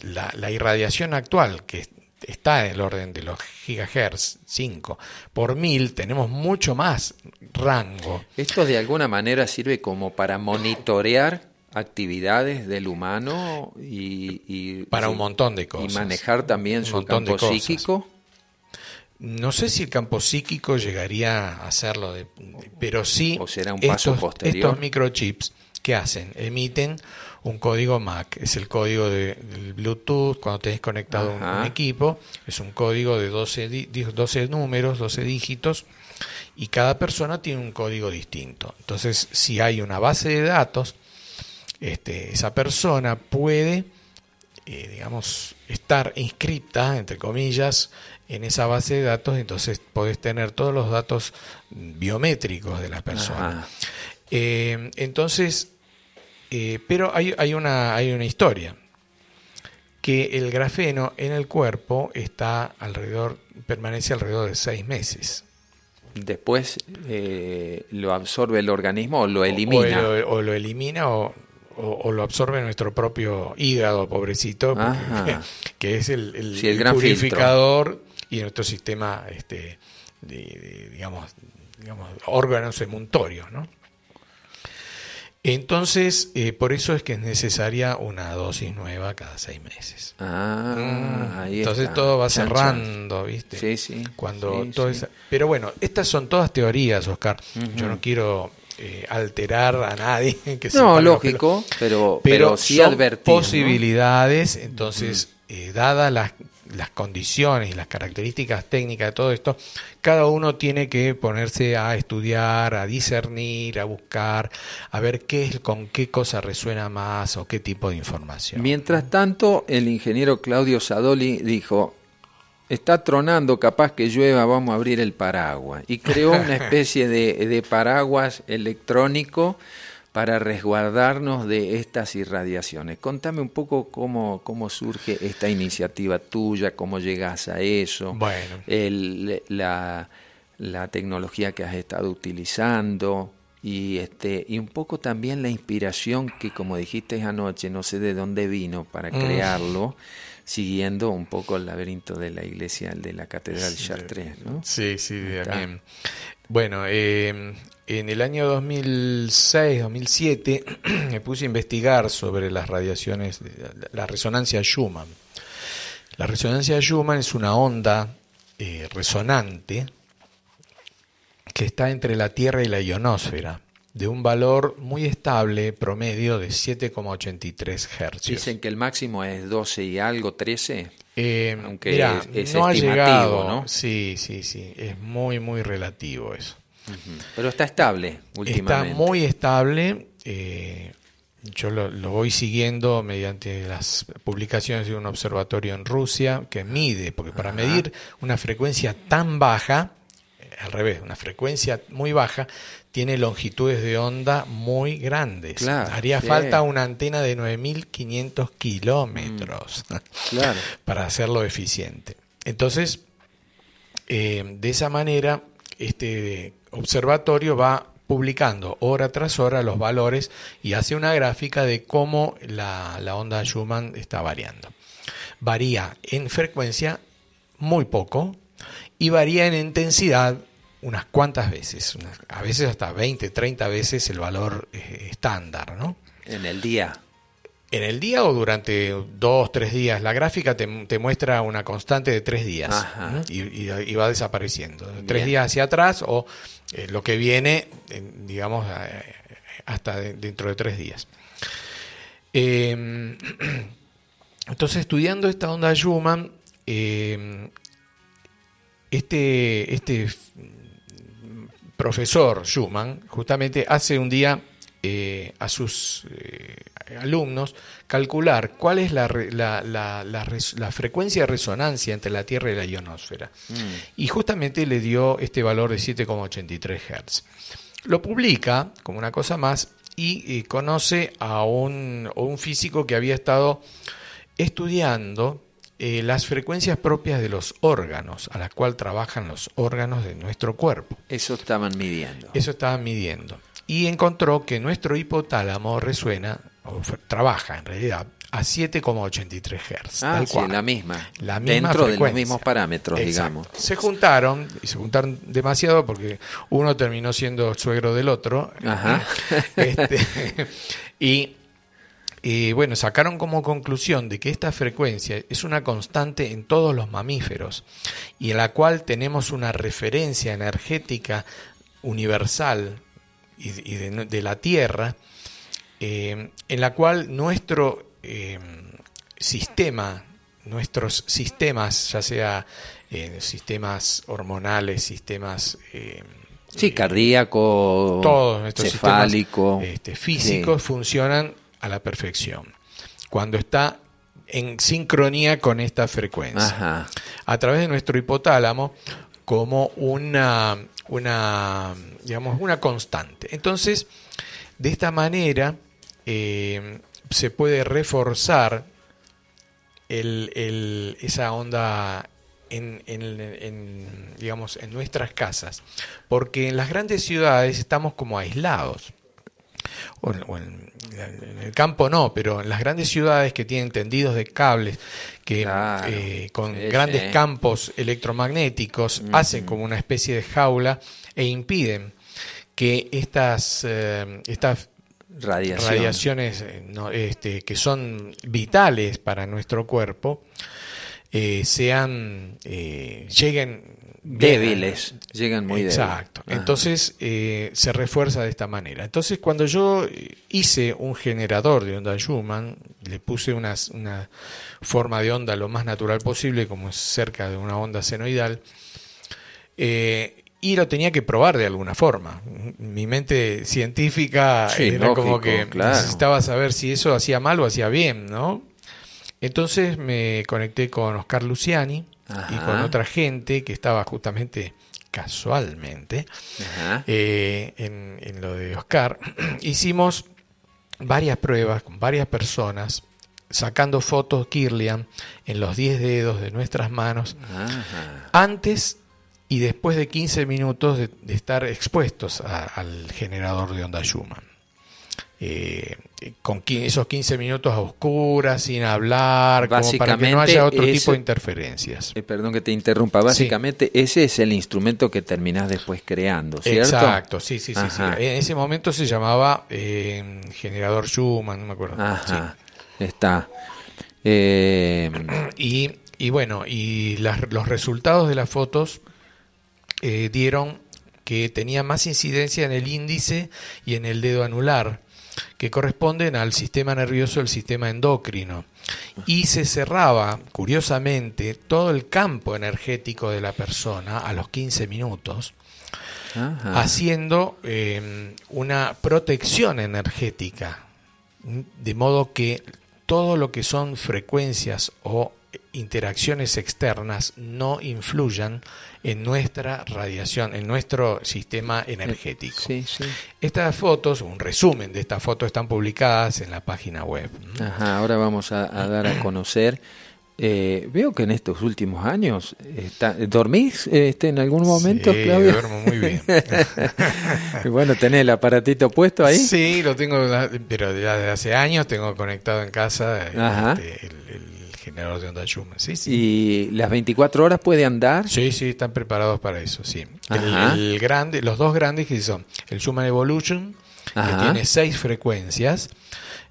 la, irradiación actual, que está en el orden de los gigahertz 5 por mil, tenemos mucho más rango. Esto de alguna manera sirve como para monitorear actividades del humano y, para un montón de cosas. y manejar también su campo psíquico. No sé si el campo psíquico llegaría a hacerlo de, pero sí o será un paso estos, posterior. estos microchips ¿qué hacen emiten un código MAC. Es el código de, del Bluetooth cuando tenés conectado un, equipo es un código de 12, 12 números 12 dígitos y cada persona tiene un código distinto. Entonces si hay una base de datos este, esa persona puede, eh, digamos, estar inscrita, entre comillas, en esa base de datos, entonces podés tener todos los datos biométricos de la persona. Eh, entonces, eh, pero hay, hay, una, hay una historia, que el grafeno en el cuerpo está alrededor, permanece alrededor de seis meses después lo absorbe el organismo o lo elimina. O, lo elimina o, o, lo absorbe nuestro propio hígado, pobrecito, que es el, el, purificador y nuestro sistema, este, de, digamos, digamos, órganos emuntorios, ¿no? Entonces, eh, por eso es que es necesaria una dosis nueva cada seis meses. Ah, mm. ahí Entonces todo va cerrando, ¿viste? Sí, sí. Cuando todo Pero bueno, estas son todas teorías, Oscar. Yo no quiero eh, alterar a nadie. Que no, lógico, pero, pero, sí advertir. Posibilidades, entonces, eh, dadas las las condiciones y las características técnicas de todo esto, cada uno tiene que ponerse a estudiar, a discernir, a buscar, a ver qué es, con qué cosa resuena más o qué tipo de información. Mientras tanto, el ingeniero Claudio Sadoli dijo, está tronando, capaz que llueva, vamos a abrir el paraguas. Y creó una especie de, de paraguas electrónico para resguardarnos de estas irradiaciones. Contame un poco cómo, cómo surge esta iniciativa tuya, cómo llegas a eso, bueno. la, la, tecnología que has estado utilizando y, este, y un poco también la inspiración que, como dijiste anoche, no sé de dónde vino para mm. crearlo. Siguiendo un poco el laberinto de la iglesia de la Catedral Chartres, ¿no? Sí, sí, bien. Bueno, eh, en el año 2006-2007 me puse a investigar sobre las radiaciones, la resonancia Schumann. La resonancia Schumann es una onda eh, resonante que está entre la Tierra y la ionosfera, de un valor muy estable, promedio de 7,83 Hz. Dicen que el máximo es 12 y algo, 13. Eh, Aunque es, no ha llegado, ¿no? Sí, sí, sí, es muy, muy relativo eso. Pero está estable últimamente. Está muy estable. Eh, yo lo, voy siguiendo mediante las publicaciones de un observatorio en Rusia que mide, porque para medir una frecuencia tan baja, eh, al revés, una frecuencia muy baja, tiene longitudes de onda muy grandes. Haría falta una antena de 9.500 kilómetros mm. para hacerlo eficiente. Entonces, eh, de esa manera, este observatorio va publicando hora tras hora los valores y hace una gráfica de cómo la, onda Schumann está variando. Varía en frecuencia muy poco y varía en intensidad unas cuantas veces, a veces hasta 20, 30 veces el valor eh, estándar, ¿no? En el día en el día o durante dos, tres días. La gráfica te, muestra una constante de tres días y, va desapareciendo. Tres días hacia atrás o eh, lo que viene, digamos, hasta dentro de tres días. Em, entonces, estudiando esta onda Schumann, em, este, este profesor Schumann justamente hace un día eh, a sus eh, alumnos calcular cuál es la, la, frecuencia de resonancia entre la Tierra y la ionosfera. Mm. Y justamente le dio este valor de 7,83 Hz. Lo publica como una cosa más y eh, conoce a un, un, físico que había estado estudiando las frecuencias propias de los órganos, a las cuales trabajan los órganos de nuestro cuerpo. Eso estaban midiendo. Eso estaban midiendo y encontró que nuestro hipotálamo resuena, o trabaja en realidad, a 7,83 Hz. Ah, sí, la misma. La misma Dentro de los mismos parámetros, digamos. Se juntaron, y se juntaron demasiado porque uno terminó siendo suegro del otro. Ajá. Este, y, y bueno, sacaron como conclusión de que esta frecuencia es una constante en todos los mamíferos y en la cual tenemos una referencia energética universal y, de, la Tierra, eh, en la cual nuestro eh, sistema, nuestros sistemas, ya sea eh, sistemas hormonales, sistemas... sí, cardíaco, todos cefálico, este, físicos funcionan a la perfección. Cuando está en sincronía con esta frecuencia. A través de nuestro hipotálamo, como una una, digamos, una constante. Entonces, de esta manera eh, se puede reforzar el, esa onda en, en, digamos, en nuestras casas, porque en las grandes ciudades estamos como aislados. O en, el campo no, pero en las grandes ciudades que tienen tendidos de cables, que eh, con grandes campos electromagnéticos hacen como una especie de jaula e impiden que estas, eh, estas radiaciones eh, este, que son vitales para nuestro cuerpo sean lleguen débiles, llegan muy débiles. Exacto. Entonces eh, se refuerza de esta manera. Entonces cuando yo hice un generador de onda Schumann, le puse una, una forma de onda lo más natural posible, como es cerca de una onda senoidal, eh, y lo tenía que probar de alguna forma. Mi mente científica era como que necesitaba saber si eso hacía mal o hacía bien, ¿no? Entonces me conecté con Oscar Luciani, y con otra gente que estaba justamente casualmente eh, en, lo de Oscar, hicimos varias pruebas con varias personas sacando fotos Kirlian en los 10 dedos de nuestras manos antes y después de 15 minutos de, estar expuestos al generador de onda Schumann. Eh, con esos 15 minutos a oscuras, sin hablar, como para que no haya otro tipo de interferencias. Eh, perdón que te interrumpa, básicamente ese es el instrumento que terminás después creando, ¿cierto? Exacto, sí, sí, sí, En ese momento se llamaba eh, generador Schumann, no me acuerdo. Ajá, está. Y, y, bueno, y los resultados de las fotos dieron que tenía más incidencia en el índice y en el dedo anular que corresponden al sistema nervioso del sistema endocrino. Y se cerraba, curiosamente, todo el campo energético de la persona a los 15 minutos, haciendo em, una protección energética, de modo que todo lo que son frecuencias o interacciones externas no influyan en nuestra radiación, en nuestro sistema energético. Estas fotos, un resumen de estas fotos están publicadas en la página web. Ajá, ahora vamos a, dar a conocer. Eh, veo que en estos últimos años, está, ¿dormís este, en algún momento, sí, duermo muy bien. bueno, ¿tenés el aparatito puesto ahí? Sí, lo tengo, pero desde hace años tengo conectado en casa este, el generador de onda Schumann. Sí, sí. ¿Y las 24 horas puede andar? Sí, sí, están preparados para eso, sí. El, grande, los dos grandes que son el Schumann Evolution, que tiene seis frecuencias,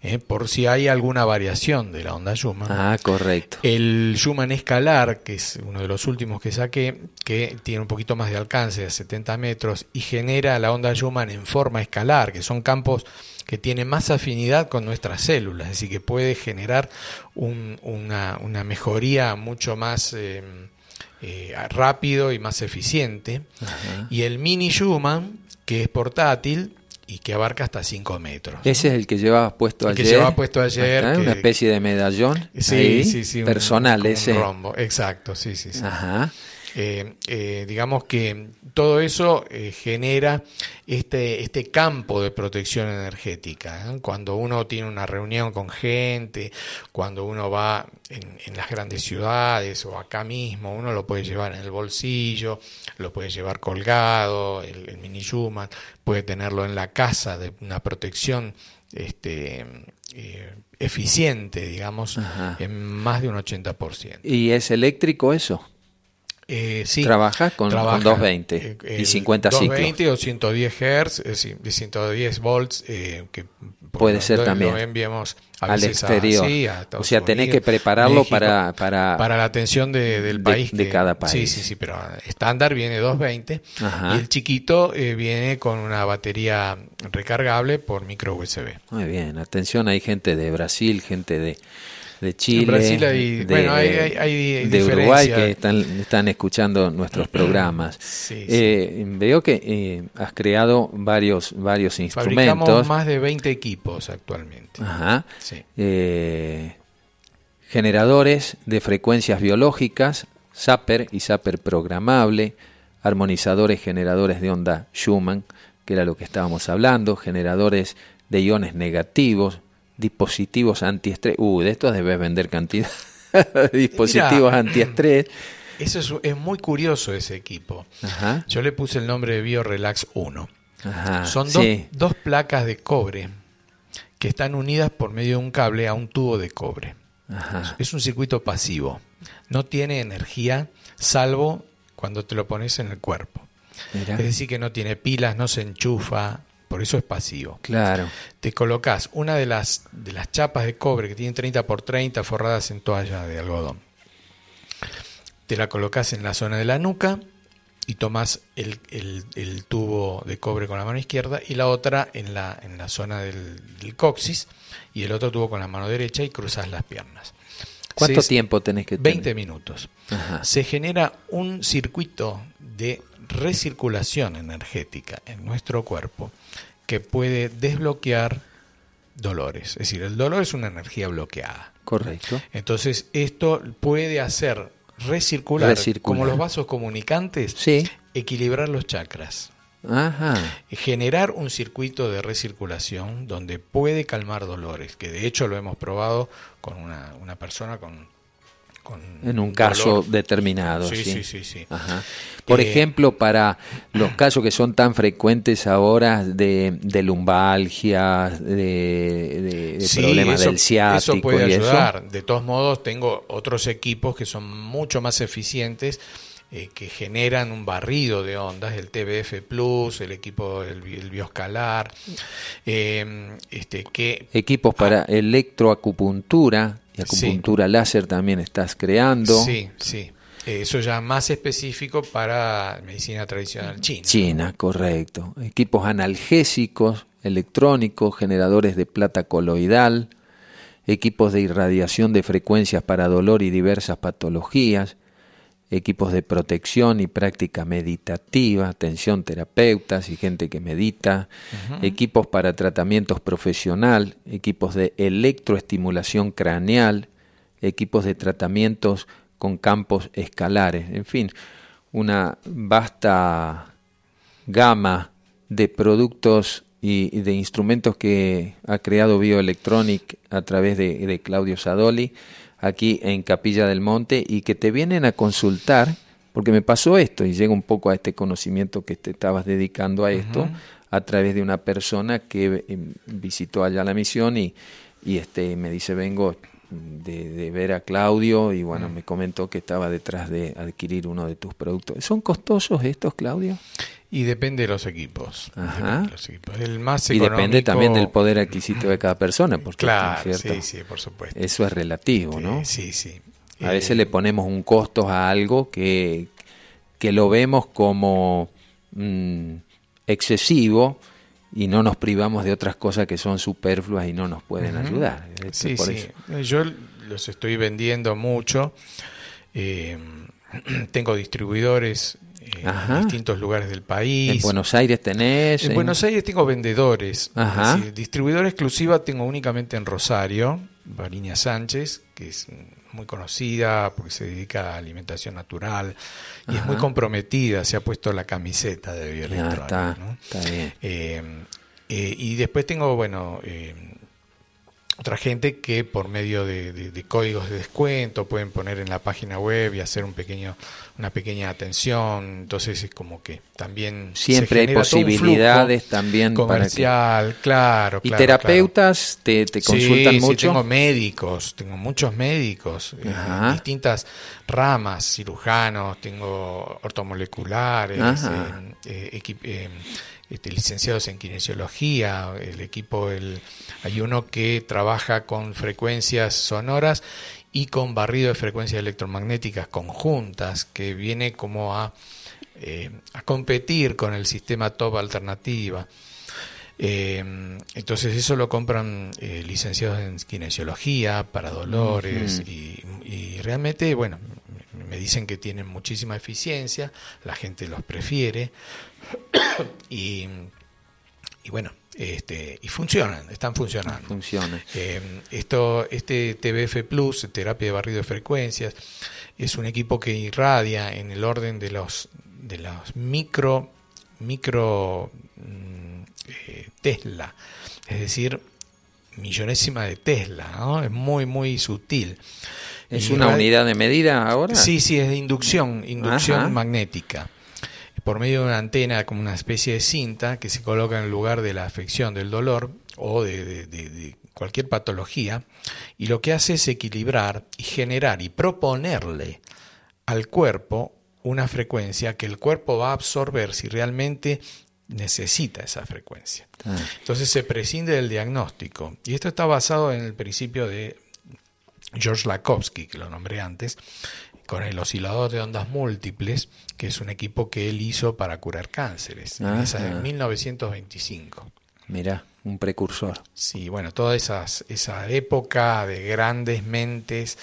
eh, por si hay alguna variación de la onda Schumann. Ah, correcto. El Schumann Escalar, que es uno de los últimos que saqué, que tiene un poquito más de alcance, de 70 metros, y genera la onda Schumann en forma escalar, que son campos que tiene más afinidad con nuestras células, es decir, que puede generar una, mejoría mucho más eh, eh, rápido y más eficiente. Y el mini Schumann, que es portátil, y que abarca hasta 5 metros. Ese es el que llevaba puesto el ayer. Que llevaba puesto ayer. una especie de medallón. Sí, sí, sí. Personal ese. rombo, exacto, sí, sí. sí. Ajá. Eh, eh, digamos que todo eso eh, genera este, este campo de protección energética. Cuando uno tiene una reunión con gente, cuando uno va en, las grandes ciudades o acá mismo, uno lo puede llevar en el bolsillo, lo puede llevar colgado, el, mini Schumann, puede tenerlo en la casa de una protección este, eficiente, digamos, en más de un 80%. ¿Y es eléctrico eso? Eh, sí, trabaja con, 220 eh, y 50 220 o 110 Hz, es decir, 110 volts, eh, que puede ser también. enviamos al exterior. o sea, tenés que prepararlo para, para, para la atención del país. De cada país. Sí, sí, sí, pero estándar viene 220 y el chiquito eh, viene con una batería recargable por micro USB. Muy bien, atención, hay gente de Brasil, gente de de Chile, de, Uruguay que están, están escuchando nuestros programas. Eh, veo que eh, has creado varios, varios instrumentos. Fabricamos más de 20 equipos actualmente. Ajá. Eh, generadores de frecuencias biológicas, Zapper y Zapper programable, armonizadores generadores de onda Schumann, que era lo que estábamos hablando, generadores de iones negativos, dispositivos antiestrés. Uh, de estos debes vender cantidad de dispositivos antiestrés. Eso es, muy curioso ese equipo. Yo le puse el nombre de BioRelax 1. Son dos, placas de cobre que están unidas por medio de un cable a un tubo de cobre. Es un circuito pasivo. No tiene energía salvo cuando te lo pones en el cuerpo. Es decir, que no tiene pilas, no se enchufa, por eso es pasivo. Claro. Te colocas una de las, de las chapas de cobre que tienen 30 por 30 forradas en toalla de algodón. Te la colocas en la zona de la nuca y tomas el, tubo de cobre con la mano izquierda y la otra en la, en la zona del, coxis y el otro tubo con la mano derecha y cruzas las piernas. ¿Cuánto tiempo tenés que tener? 20 minutos. Se genera un circuito de recirculación energética en nuestro cuerpo que puede desbloquear dolores. Es decir, el dolor es una energía bloqueada. Correcto. Entonces, esto puede hacer recircular, como los vasos comunicantes, equilibrar los chakras. Ajá. Generar un circuito de recirculación donde puede calmar dolores, que de hecho lo hemos probado con una, una persona con en un caso determinado. Sí, sí, sí. Por eh, ejemplo, para los casos que son tan frecuentes ahora de, de lumbalgia, de, problemas del ciático. Eso puede ayudar. De todos modos, tengo otros equipos que son mucho más eficientes. Eh, que generan un barrido de ondas, el TBF Plus, el equipo, el, bioscalar, eh, este, que... Equipos para ah, electroacupuntura, y acupuntura láser también estás creando. Sí, sí. Eso ya más específico para medicina tradicional china. China, correcto. Equipos analgésicos, electrónicos, generadores de plata coloidal, equipos de irradiación de frecuencias para dolor y diversas patologías, equipos de protección y práctica meditativa, atención terapeutas y gente que medita, equipos para tratamientos profesional, equipos de electroestimulación craneal, equipos de tratamientos con campos escalares, en fin, una vasta gama de productos y, de instrumentos que ha creado Bioelectronic a través de, de Claudio Sadoli aquí en Capilla del Monte y que te vienen a consultar, porque me pasó esto y llega un poco a este conocimiento que te estabas dedicando a esto, a través de una persona que eh, visitó allá la misión y, y este, me dice, vengo de, ver a Claudio y bueno, me comentó que estaba detrás de adquirir uno de tus productos. ¿Son costosos estos, Claudio? Y depende de los equipos. Ajá. El más Y depende también del poder adquisitivo de cada persona. Porque, claro, sí, sí, por supuesto. Eso es relativo, ¿no? Sí, sí. A veces eh, le ponemos un costo a algo que, que lo vemos como mm, excesivo y no nos privamos de otras cosas que son superfluas y no nos pueden ayudar. Sí, sí. Yo los estoy vendiendo mucho. Eh, tengo distribuidores en distintos lugares del país. En Buenos Aires tenés. En, Buenos Aires tengo vendedores. Ajá. distribuidor exclusiva tengo únicamente en Rosario, Variña Sánchez, que es muy conocida porque se dedica a alimentación natural y es muy comprometida, se ha puesto la camiseta de bioelectrónica. Eh, eh, y después tengo, bueno, eh, otra gente que por medio de, códigos de descuento pueden poner en la página web y hacer un pequeño una pequeña atención. Entonces es como que también siempre hay posibilidades también comercial claro y terapeutas te, te, consultan mucho sí, tengo médicos tengo muchos médicos en distintas ramas cirujanos tengo ortomoleculares eh, eh, este, licenciados en kinesiología, el equipo, el, hay uno que trabaja con frecuencias sonoras y con barrido de frecuencias electromagnéticas conjuntas, que viene como a, eh, a competir con el sistema top alternativa. Eh, entonces eso lo compran eh, licenciados en kinesiología para dolores y, y, realmente, bueno, me dicen que tienen muchísima eficiencia, la gente los prefiere, y, bueno, este, y funcionan, están funcionando. Funciona. Eh, esto, este TBF Plus, terapia de barrido de frecuencias, es un equipo que irradia en el orden de los de los micro micro mm, eh, Tesla, es decir, millonésima de Tesla, es muy muy sutil. ¿Es una unidad de medida ahora? Sí, sí, es de inducción, inducción magnética por medio de una antena como una especie de cinta que se coloca en el lugar de la afección del dolor o de, cualquier patología y lo que hace es equilibrar y generar y proponerle al cuerpo una frecuencia que el cuerpo va a absorber si realmente necesita esa frecuencia. Ah. Entonces se prescinde del diagnóstico. Y esto está basado en el principio de George Lakowski, que lo nombré antes, con el oscilador de ondas múltiples, que es un equipo que él hizo para curar cánceres, en 1925. Mira, un precursor. Sí, bueno, toda esas, esa época de grandes mentes,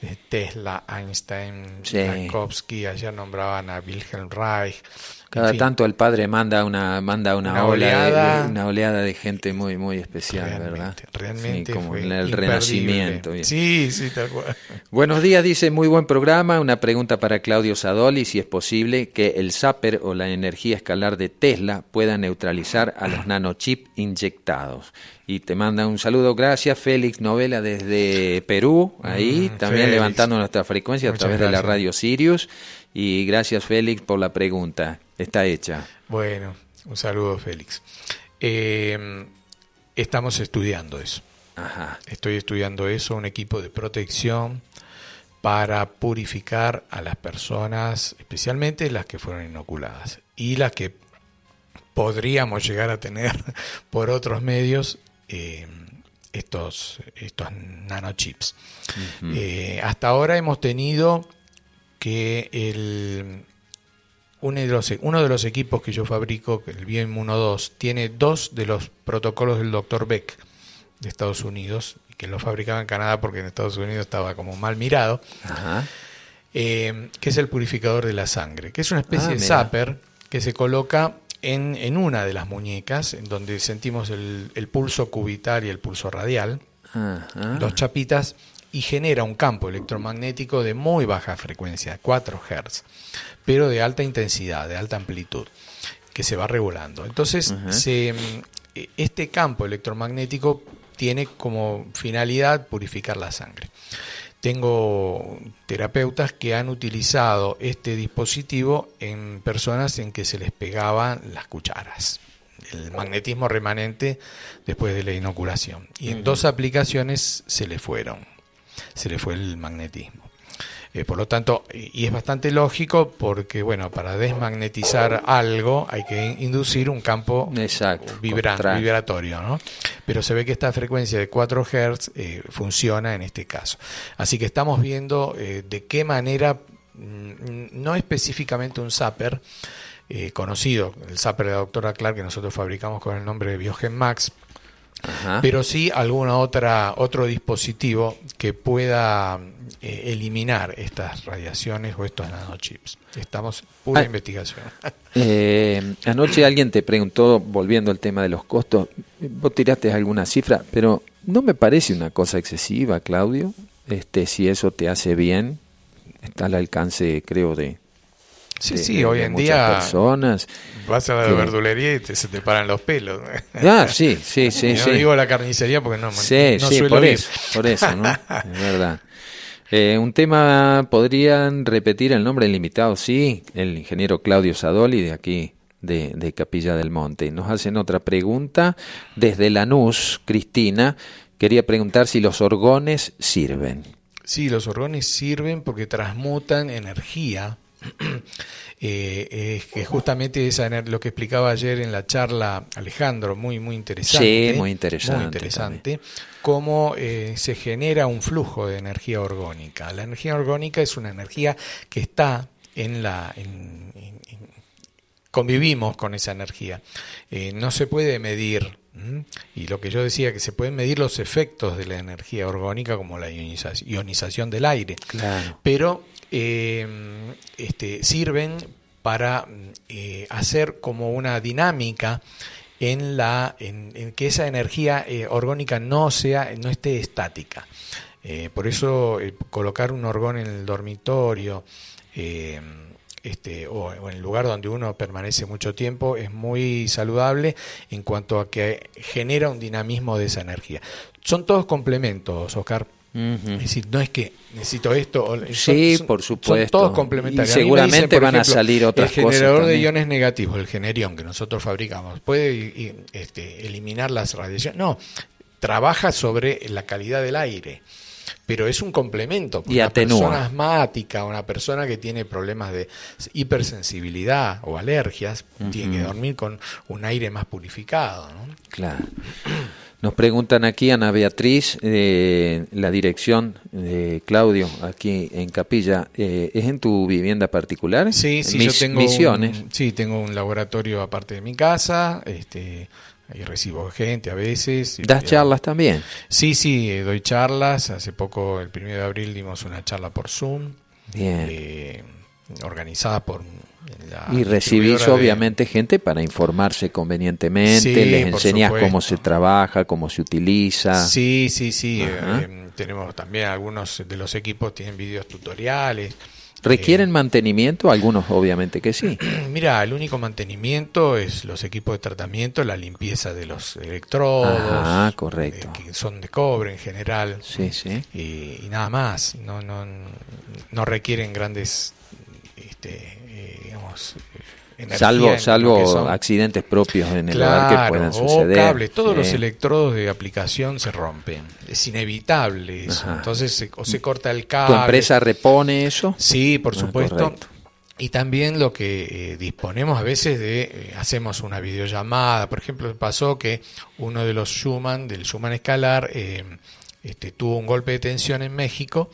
de Tesla, Einstein, Lakowski, ayer nombraban a Wilhelm Reich, cada tanto el padre manda una manda una, oleada, de, una oleada de gente muy muy especial, ¿verdad? Realmente como en el renacimiento. Sí, sí, tal cual. Buenos días, dice, muy buen programa. Una pregunta para Claudio Sadoli, si es posible que el zapper o la energía escalar de Tesla pueda neutralizar a los nanochips inyectados. Y te manda un saludo, gracias Félix Novela desde Perú, ahí, mm, también levantando nuestra frecuencia a través de la radio Sirius. Y gracias Félix por la pregunta. Está hecha. Bueno, un saludo Félix. Eh, estamos estudiando eso. Ajá. Estoy estudiando eso, un equipo de protección para purificar a las personas, especialmente las que fueron inoculadas y las que podríamos llegar a tener por otros medios eh, estos, estos nanochips. Eh, hasta ahora hemos tenido que el, uno, de los, uno de los equipos que yo fabrico, el Bioinmuno 2, tiene dos de los protocolos del Dr. Beck de Estados Unidos, que lo fabricaba en Canadá porque en Estados Unidos estaba como mal mirado, eh, que es el purificador de la sangre, que es una especie ah, de zapper que se coloca en, en, una de las muñecas, en donde sentimos el, el pulso cubital y el pulso radial, dos chapitas y genera un campo electromagnético de muy baja frecuencia, 4 Hz, pero de alta intensidad, de alta amplitud, que se va regulando. Entonces, este campo electromagnético tiene como finalidad purificar la sangre. Tengo terapeutas que han utilizado este dispositivo en personas en que se les pegaban las cucharas, el magnetismo remanente después de la inoculación. Y en dos aplicaciones se le fueron se le fue el magnetismo. Eh, por lo tanto, y es bastante lógico porque, bueno, para desmagnetizar algo hay que inducir un campo vibratorio, ¿no? Pero se ve que esta frecuencia de 4 Hz eh, funciona en este caso. Así que estamos viendo eh, de qué manera, mm, no específicamente un zapper, conocido, el zapper de la doctora Clark que nosotros fabricamos con el nombre de Biogen Max, pero sí alguna otra otro dispositivo que pueda eh, eliminar estas radiaciones o estos nanochips. Estamos pura ah, investigación. Eh, anoche alguien te preguntó, volviendo al tema de los costos, vos tiraste alguna cifra, pero no me parece una cosa excesiva, Claudio. Este, si eso te hace bien, está al alcance, creo, de Sí, sí, hoy en día personas vas a la verdulería y se te paran los pelos. Ah, sí, sí, sí. no digo la carnicería porque no, sí, no sí, por eso, por eso, ¿no? es verdad. Eh, un tema, ¿podrían repetir el nombre limitado? Sí, el ingeniero Claudio Sadoli de aquí, de, de Capilla del Monte. Nos hacen otra pregunta desde Lanús, Cristina. Quería preguntar si los orgones sirven. Sí, los orgones sirven porque transmutan energía eh, que justamente esa, lo que explicaba ayer en la charla Alejandro, muy, muy interesante. Sí, muy interesante. Muy interesante, cómo eh, se genera un flujo de energía orgónica. La energía orgónica es una energía que está en la... convivimos con esa energía. Eh, no se puede medir y lo que yo decía, que se pueden medir los efectos de la energía orgónica como la ionización del aire. Claro. Pero eh, este, sirven para eh, hacer como una dinámica en la en, que esa energía eh, orgónica no sea no esté estática por eso colocar un orgón en el dormitorio este, o, en el lugar donde uno permanece mucho tiempo es muy saludable en cuanto a que genera un dinamismo de esa energía. Son todos complementos, Oscar. Es decir, no es que necesito esto. O, sí, por supuesto. Son todos complementarios. Y seguramente van a salir otras cosas. El generador de iones negativos, el generión que nosotros fabricamos, puede este, eliminar las radiaciones. No, trabaja sobre la calidad del aire pero es un complemento. Y una persona asmática, una persona que tiene problemas de hipersensibilidad o alergias, tiene que dormir con un aire más purificado. ¿no? Claro. Nos preguntan aquí, Ana Beatriz, eh, la dirección de Claudio, aquí en Capilla, eh, ¿es en tu vivienda particular? Sí, sí, yo tengo Misiones. sí, tengo un laboratorio aparte de mi casa, este, Ahí recibo gente a veces. ¿Das charlas también? Sí, sí, eh, doy charlas. Hace poco, el 1 de abril, dimos una charla por Zoom. Bien. Eh, organizada por la y recibís obviamente gente para informarse convenientemente, les enseñas cómo se trabaja, cómo se utiliza. Sí, sí, sí. Eh, tenemos también algunos de los equipos tienen videos tutoriales. ¿Requieren eh, mantenimiento? Algunos obviamente que sí. Mira, el único mantenimiento es los equipos de tratamiento, la limpieza de los electrodos. Ah, correcto. Eh, que son de cobre en general. Sí, sí. Y, nada más. No, no, no requieren grandes, este, digamos, salvo salvo accidentes propios en el hogar que puedan suceder. cables, todos los electrodos de aplicación se rompen. Es inevitable eso. Entonces, o se corta el cable. ¿Tu empresa repone eso? Sí, por ah, supuesto. y también lo que eh, disponemos a veces de, eh, hacemos una videollamada. Por ejemplo, pasó que uno de los Schumann, del Schumann escalar, eh, este, tuvo un golpe de tensión en México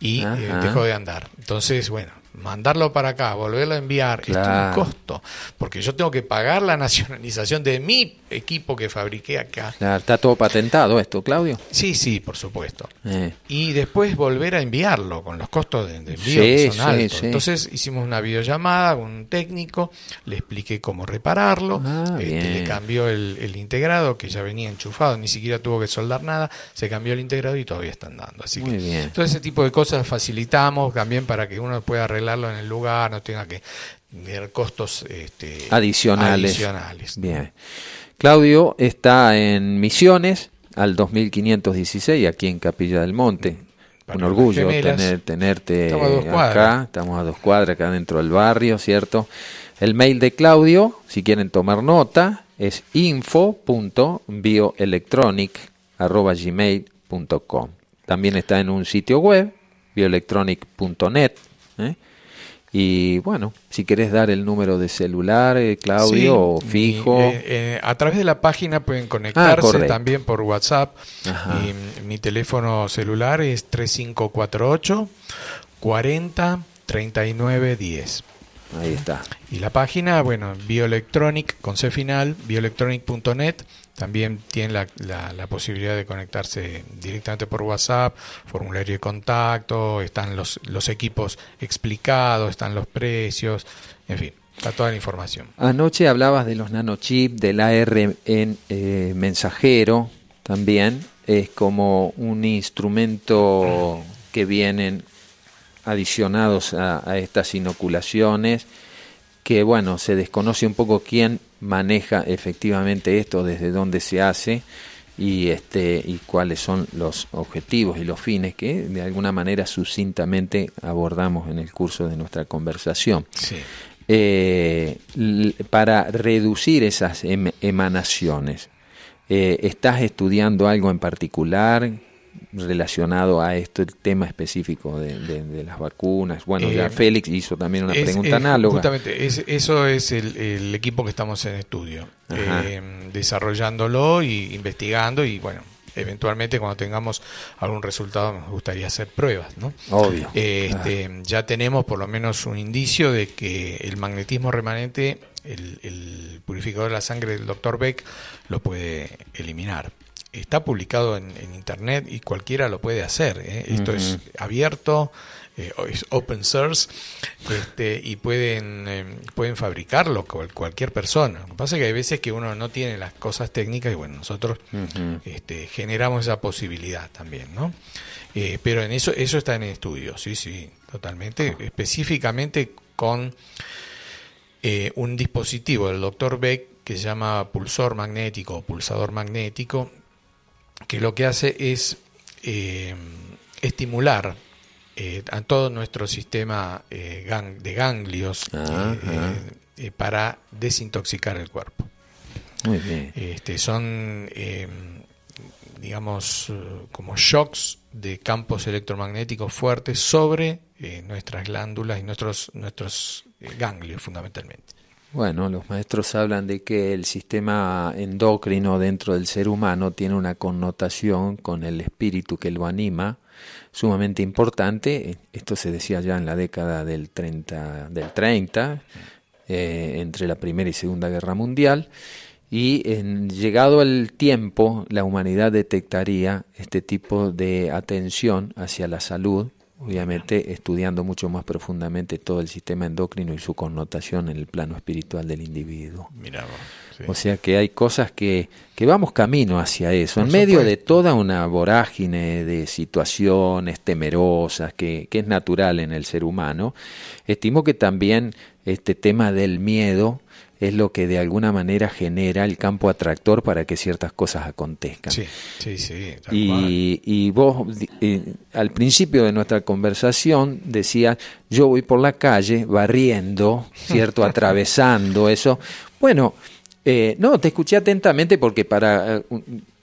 y dejó de andar. Entonces, bueno, mandarlo para acá, volverlo a enviar, es un costo, porque yo tengo que pagar la nacionalización de mi equipo que fabriqué acá. está todo patentado esto, Claudio. Sí, sí, por supuesto. Eh. Y después volver a enviarlo con los costos de, envío que son altos. Entonces hicimos una videollamada con un técnico, le expliqué cómo repararlo, ah, este, le cambió el, integrado que ya venía enchufado, ni siquiera tuvo que soldar nada, se cambió el integrado y todavía está andando. Así que bien. todo ese tipo de cosas facilitamos también para que uno pueda arreglar en el lugar, no tenga que tener costos este, adicionales. Bien. Claudio está en Misiones al 2516 aquí en Capilla del Monte. Un orgullo tener, tenerte acá. Estamos a dos cuadras acá dentro del barrio, ¿cierto? El mail de Claudio, si quieren tomar nota, es info.bioelectronic.gmail.com. También está en un sitio web, bioelectronic.net. ¿eh? Y bueno, si querés dar el número de celular, eh, Claudio, o fijo. Eh, eh, a través de la página pueden conectarse ah, también por WhatsApp. Y mi teléfono celular es 3548 40 39 10. Ahí está. Y la página, bueno, Bioelectronic, con C final, bioelectronic.net. También tiene la, la, posibilidad de conectarse directamente por WhatsApp, formulario de contacto, están los, los equipos explicados, están los precios, en fin, está toda la información. Anoche hablabas de los nanochips, del ARN eh, mensajero, también es como un instrumento que vienen adicionados a, a estas inoculaciones que bueno, se desconoce un poco quién maneja efectivamente esto, desde dónde se hace y este y cuáles son los objetivos y los fines que de alguna manera sucintamente abordamos en el curso de nuestra conversación. Eh, para reducir esas em, emanaciones, eh, ¿estás estudiando algo en particular? Relacionado a esto, el tema específico de, las vacunas. Bueno, ya eh, Félix hizo también una pregunta análoga. Justamente, eso es el, equipo que estamos en estudio, eh, desarrollándolo y investigando y bueno, eventualmente cuando tengamos algún resultado nos gustaría hacer pruebas, ¿no? Obvio. Este, Ya tenemos por lo menos un indicio de que el magnetismo remanente, el, el purificador de la sangre del doctor Beck, lo puede eliminar está publicado en, internet y cualquiera lo puede hacer. ¿eh? Esto es abierto, eh, es open source este, y pueden, eh, pueden fabricarlo cualquier persona. Lo que pasa es que hay veces que uno no tiene las cosas técnicas y bueno, nosotros este, generamos esa posibilidad también, ¿no? pero en eso, eso está en estudio, sí, sí, totalmente, específicamente con un dispositivo del doctor Beck que se llama pulsor magnético o pulsador magnético, que lo que hace es estimular a todo nuestro sistema de ganglios para desintoxicar el cuerpo. Muy bien. Este, son, digamos, como shocks de campos electromagnéticos fuertes sobre nuestras glándulas y nuestros, nuestros ganglios fundamentalmente. Bueno, los maestros hablan de que el sistema endocrino dentro del ser humano tiene una connotación con el espíritu que lo anima sumamente importante. Esto se decía ya en la década del 30, del 30 eh, entre la Primera y Segunda Guerra Mundial. Y en, llegado el tiempo, la humanidad detectaría este tipo de atención hacia la salud obviamente estudiando mucho más profundamente todo el sistema endocrino y su connotación en el plano espiritual del individuo. O sea que hay cosas que, que vamos camino hacia eso, en medio de toda una vorágine de situaciones temerosas que, que es natural en el ser humano. Estimo que también este tema del miedo es lo que de alguna manera genera el campo atractor para que ciertas cosas acontezcan. Sí, sí, sí. Y, y, vos eh, al principio de nuestra conversación decías, yo voy por la calle barriendo, ¿cierto? Atravesando eso. Bueno, eh, no, te escuché atentamente porque para... Eh, un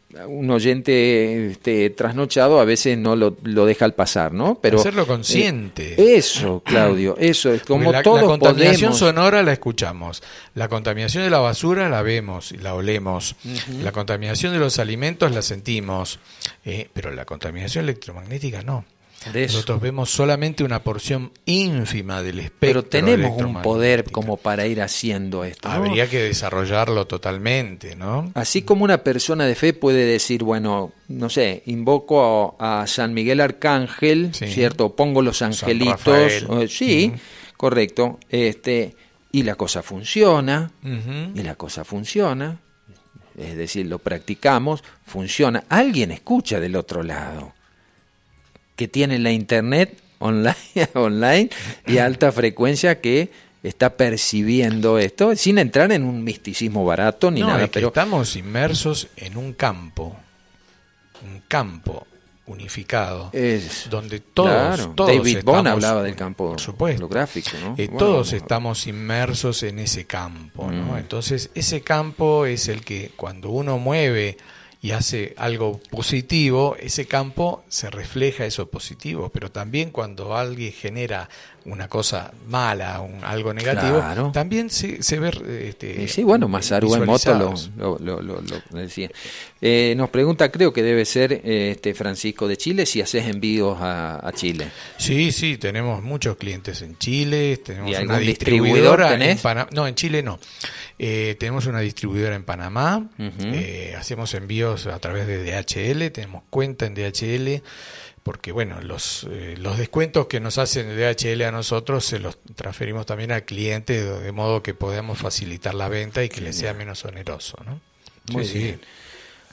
oyente este, trasnochado a veces no lo, deja al pasar, ¿no? Pero hacerlo consciente. Eh, eso, Claudio, eso es como la, La contaminación sonora la escuchamos, la contaminación de la basura la vemos y la olemos, la contaminación de los alimentos la sentimos, eh, pero la contaminación electromagnética no. Nosotros vemos solamente una porción ínfima del espectro. Pero tenemos un poder como para ir haciendo esto. Habría que desarrollarlo totalmente, ¿no? Así como una persona de fe puede decir, bueno, no sé, invoco a, San Miguel Arcángel, ¿cierto? Pongo los angelitos. sí, correcto. Este, y la cosa funciona. Y la cosa funciona. Es decir, lo practicamos, funciona. Alguien escucha del otro lado que tiene la internet online, online y alta frecuencia que está percibiendo esto sin entrar en un misticismo barato ni nada. pero estamos inmersos en un campo, un campo unificado, es, donde todos, David Bond hablaba del campo supuesto, ¿no? Eh, todos estamos inmersos en ese campo, ¿no? Mm. Entonces ese campo es el que cuando uno mueve y hace algo positivo, ese campo se refleja eso positivo, pero también cuando alguien genera una cosa mala, un, algo negativo, también se, se ve... Este, sí, bueno, Masaru Emoto lo, lo, lo, decía. Eh, nos pregunta, creo que debe ser este Francisco de Chile, si haces envíos a, Chile. Sí, sí, tenemos muchos clientes en Chile, tenemos una distribuidora en Panamá. No, en Chile no. Eh, tenemos una distribuidora en Panamá, eh, hacemos envíos a través de DHL, tenemos cuenta en DHL porque bueno, los, eh, los descuentos que nos hacen el DHL a nosotros se los transferimos también al cliente de, modo que podamos facilitar la venta y que le sea menos oneroso. ¿no? Muy bien.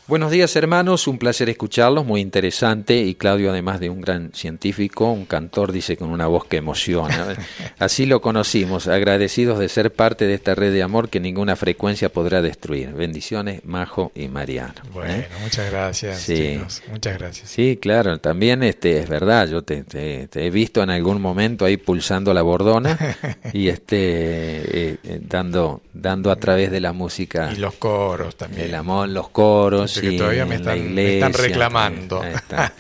Buenos días hermanos, un placer escucharlos, muy interesante y Claudio además de un gran científico, un cantor dice con una voz que emociona. Así lo conocimos, agradecidos de ser parte de esta red de amor que ninguna frecuencia podrá destruir. Bendiciones, Majo y Mariano. ¿eh? Bueno, muchas gracias. Sí. muchas gracias. Sí, claro, también este es verdad, yo te, he visto en algún momento ahí pulsando la bordona y este eh, eh, dando dando a través de la música y los coros también. El amor, los coros que todavía me están, reclamando.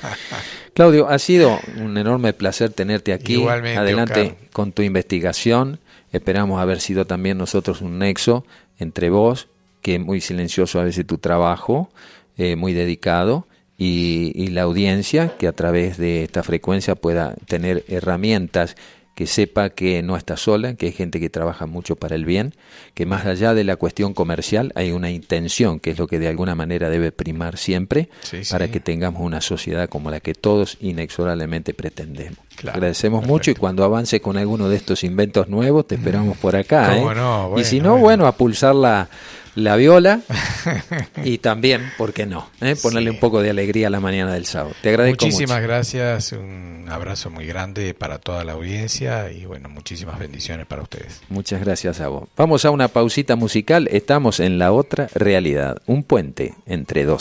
Claudio, ha sido un enorme placer tenerte aquí. Adelante con tu investigación. Esperamos haber sido también nosotros un nexo entre vos, que es muy silencioso a veces tu trabajo, eh, muy dedicado, y, y la audiencia, que a través de esta frecuencia pueda tener herramientas que sepa que no está sola, que hay gente que trabaja mucho para el bien, que más allá de la cuestión comercial hay una intención, que es lo que de alguna manera debe primar siempre, para que tengamos una sociedad como la que todos inexorablemente pretendemos. Agradecemos mucho y cuando avance con alguno de estos inventos nuevos, te esperamos por acá. ¿eh? y si no, bueno, a pulsar la la viola y también, ¿por qué no? ¿Eh? Ponerle un poco de alegría a la mañana del sábado. Te agradezco Muchísimas gracias, un abrazo muy grande para toda la audiencia y bueno, muchísimas bendiciones para ustedes. Muchas gracias a vos. Vamos a una pausita musical, estamos en la otra realidad, un puente entre dos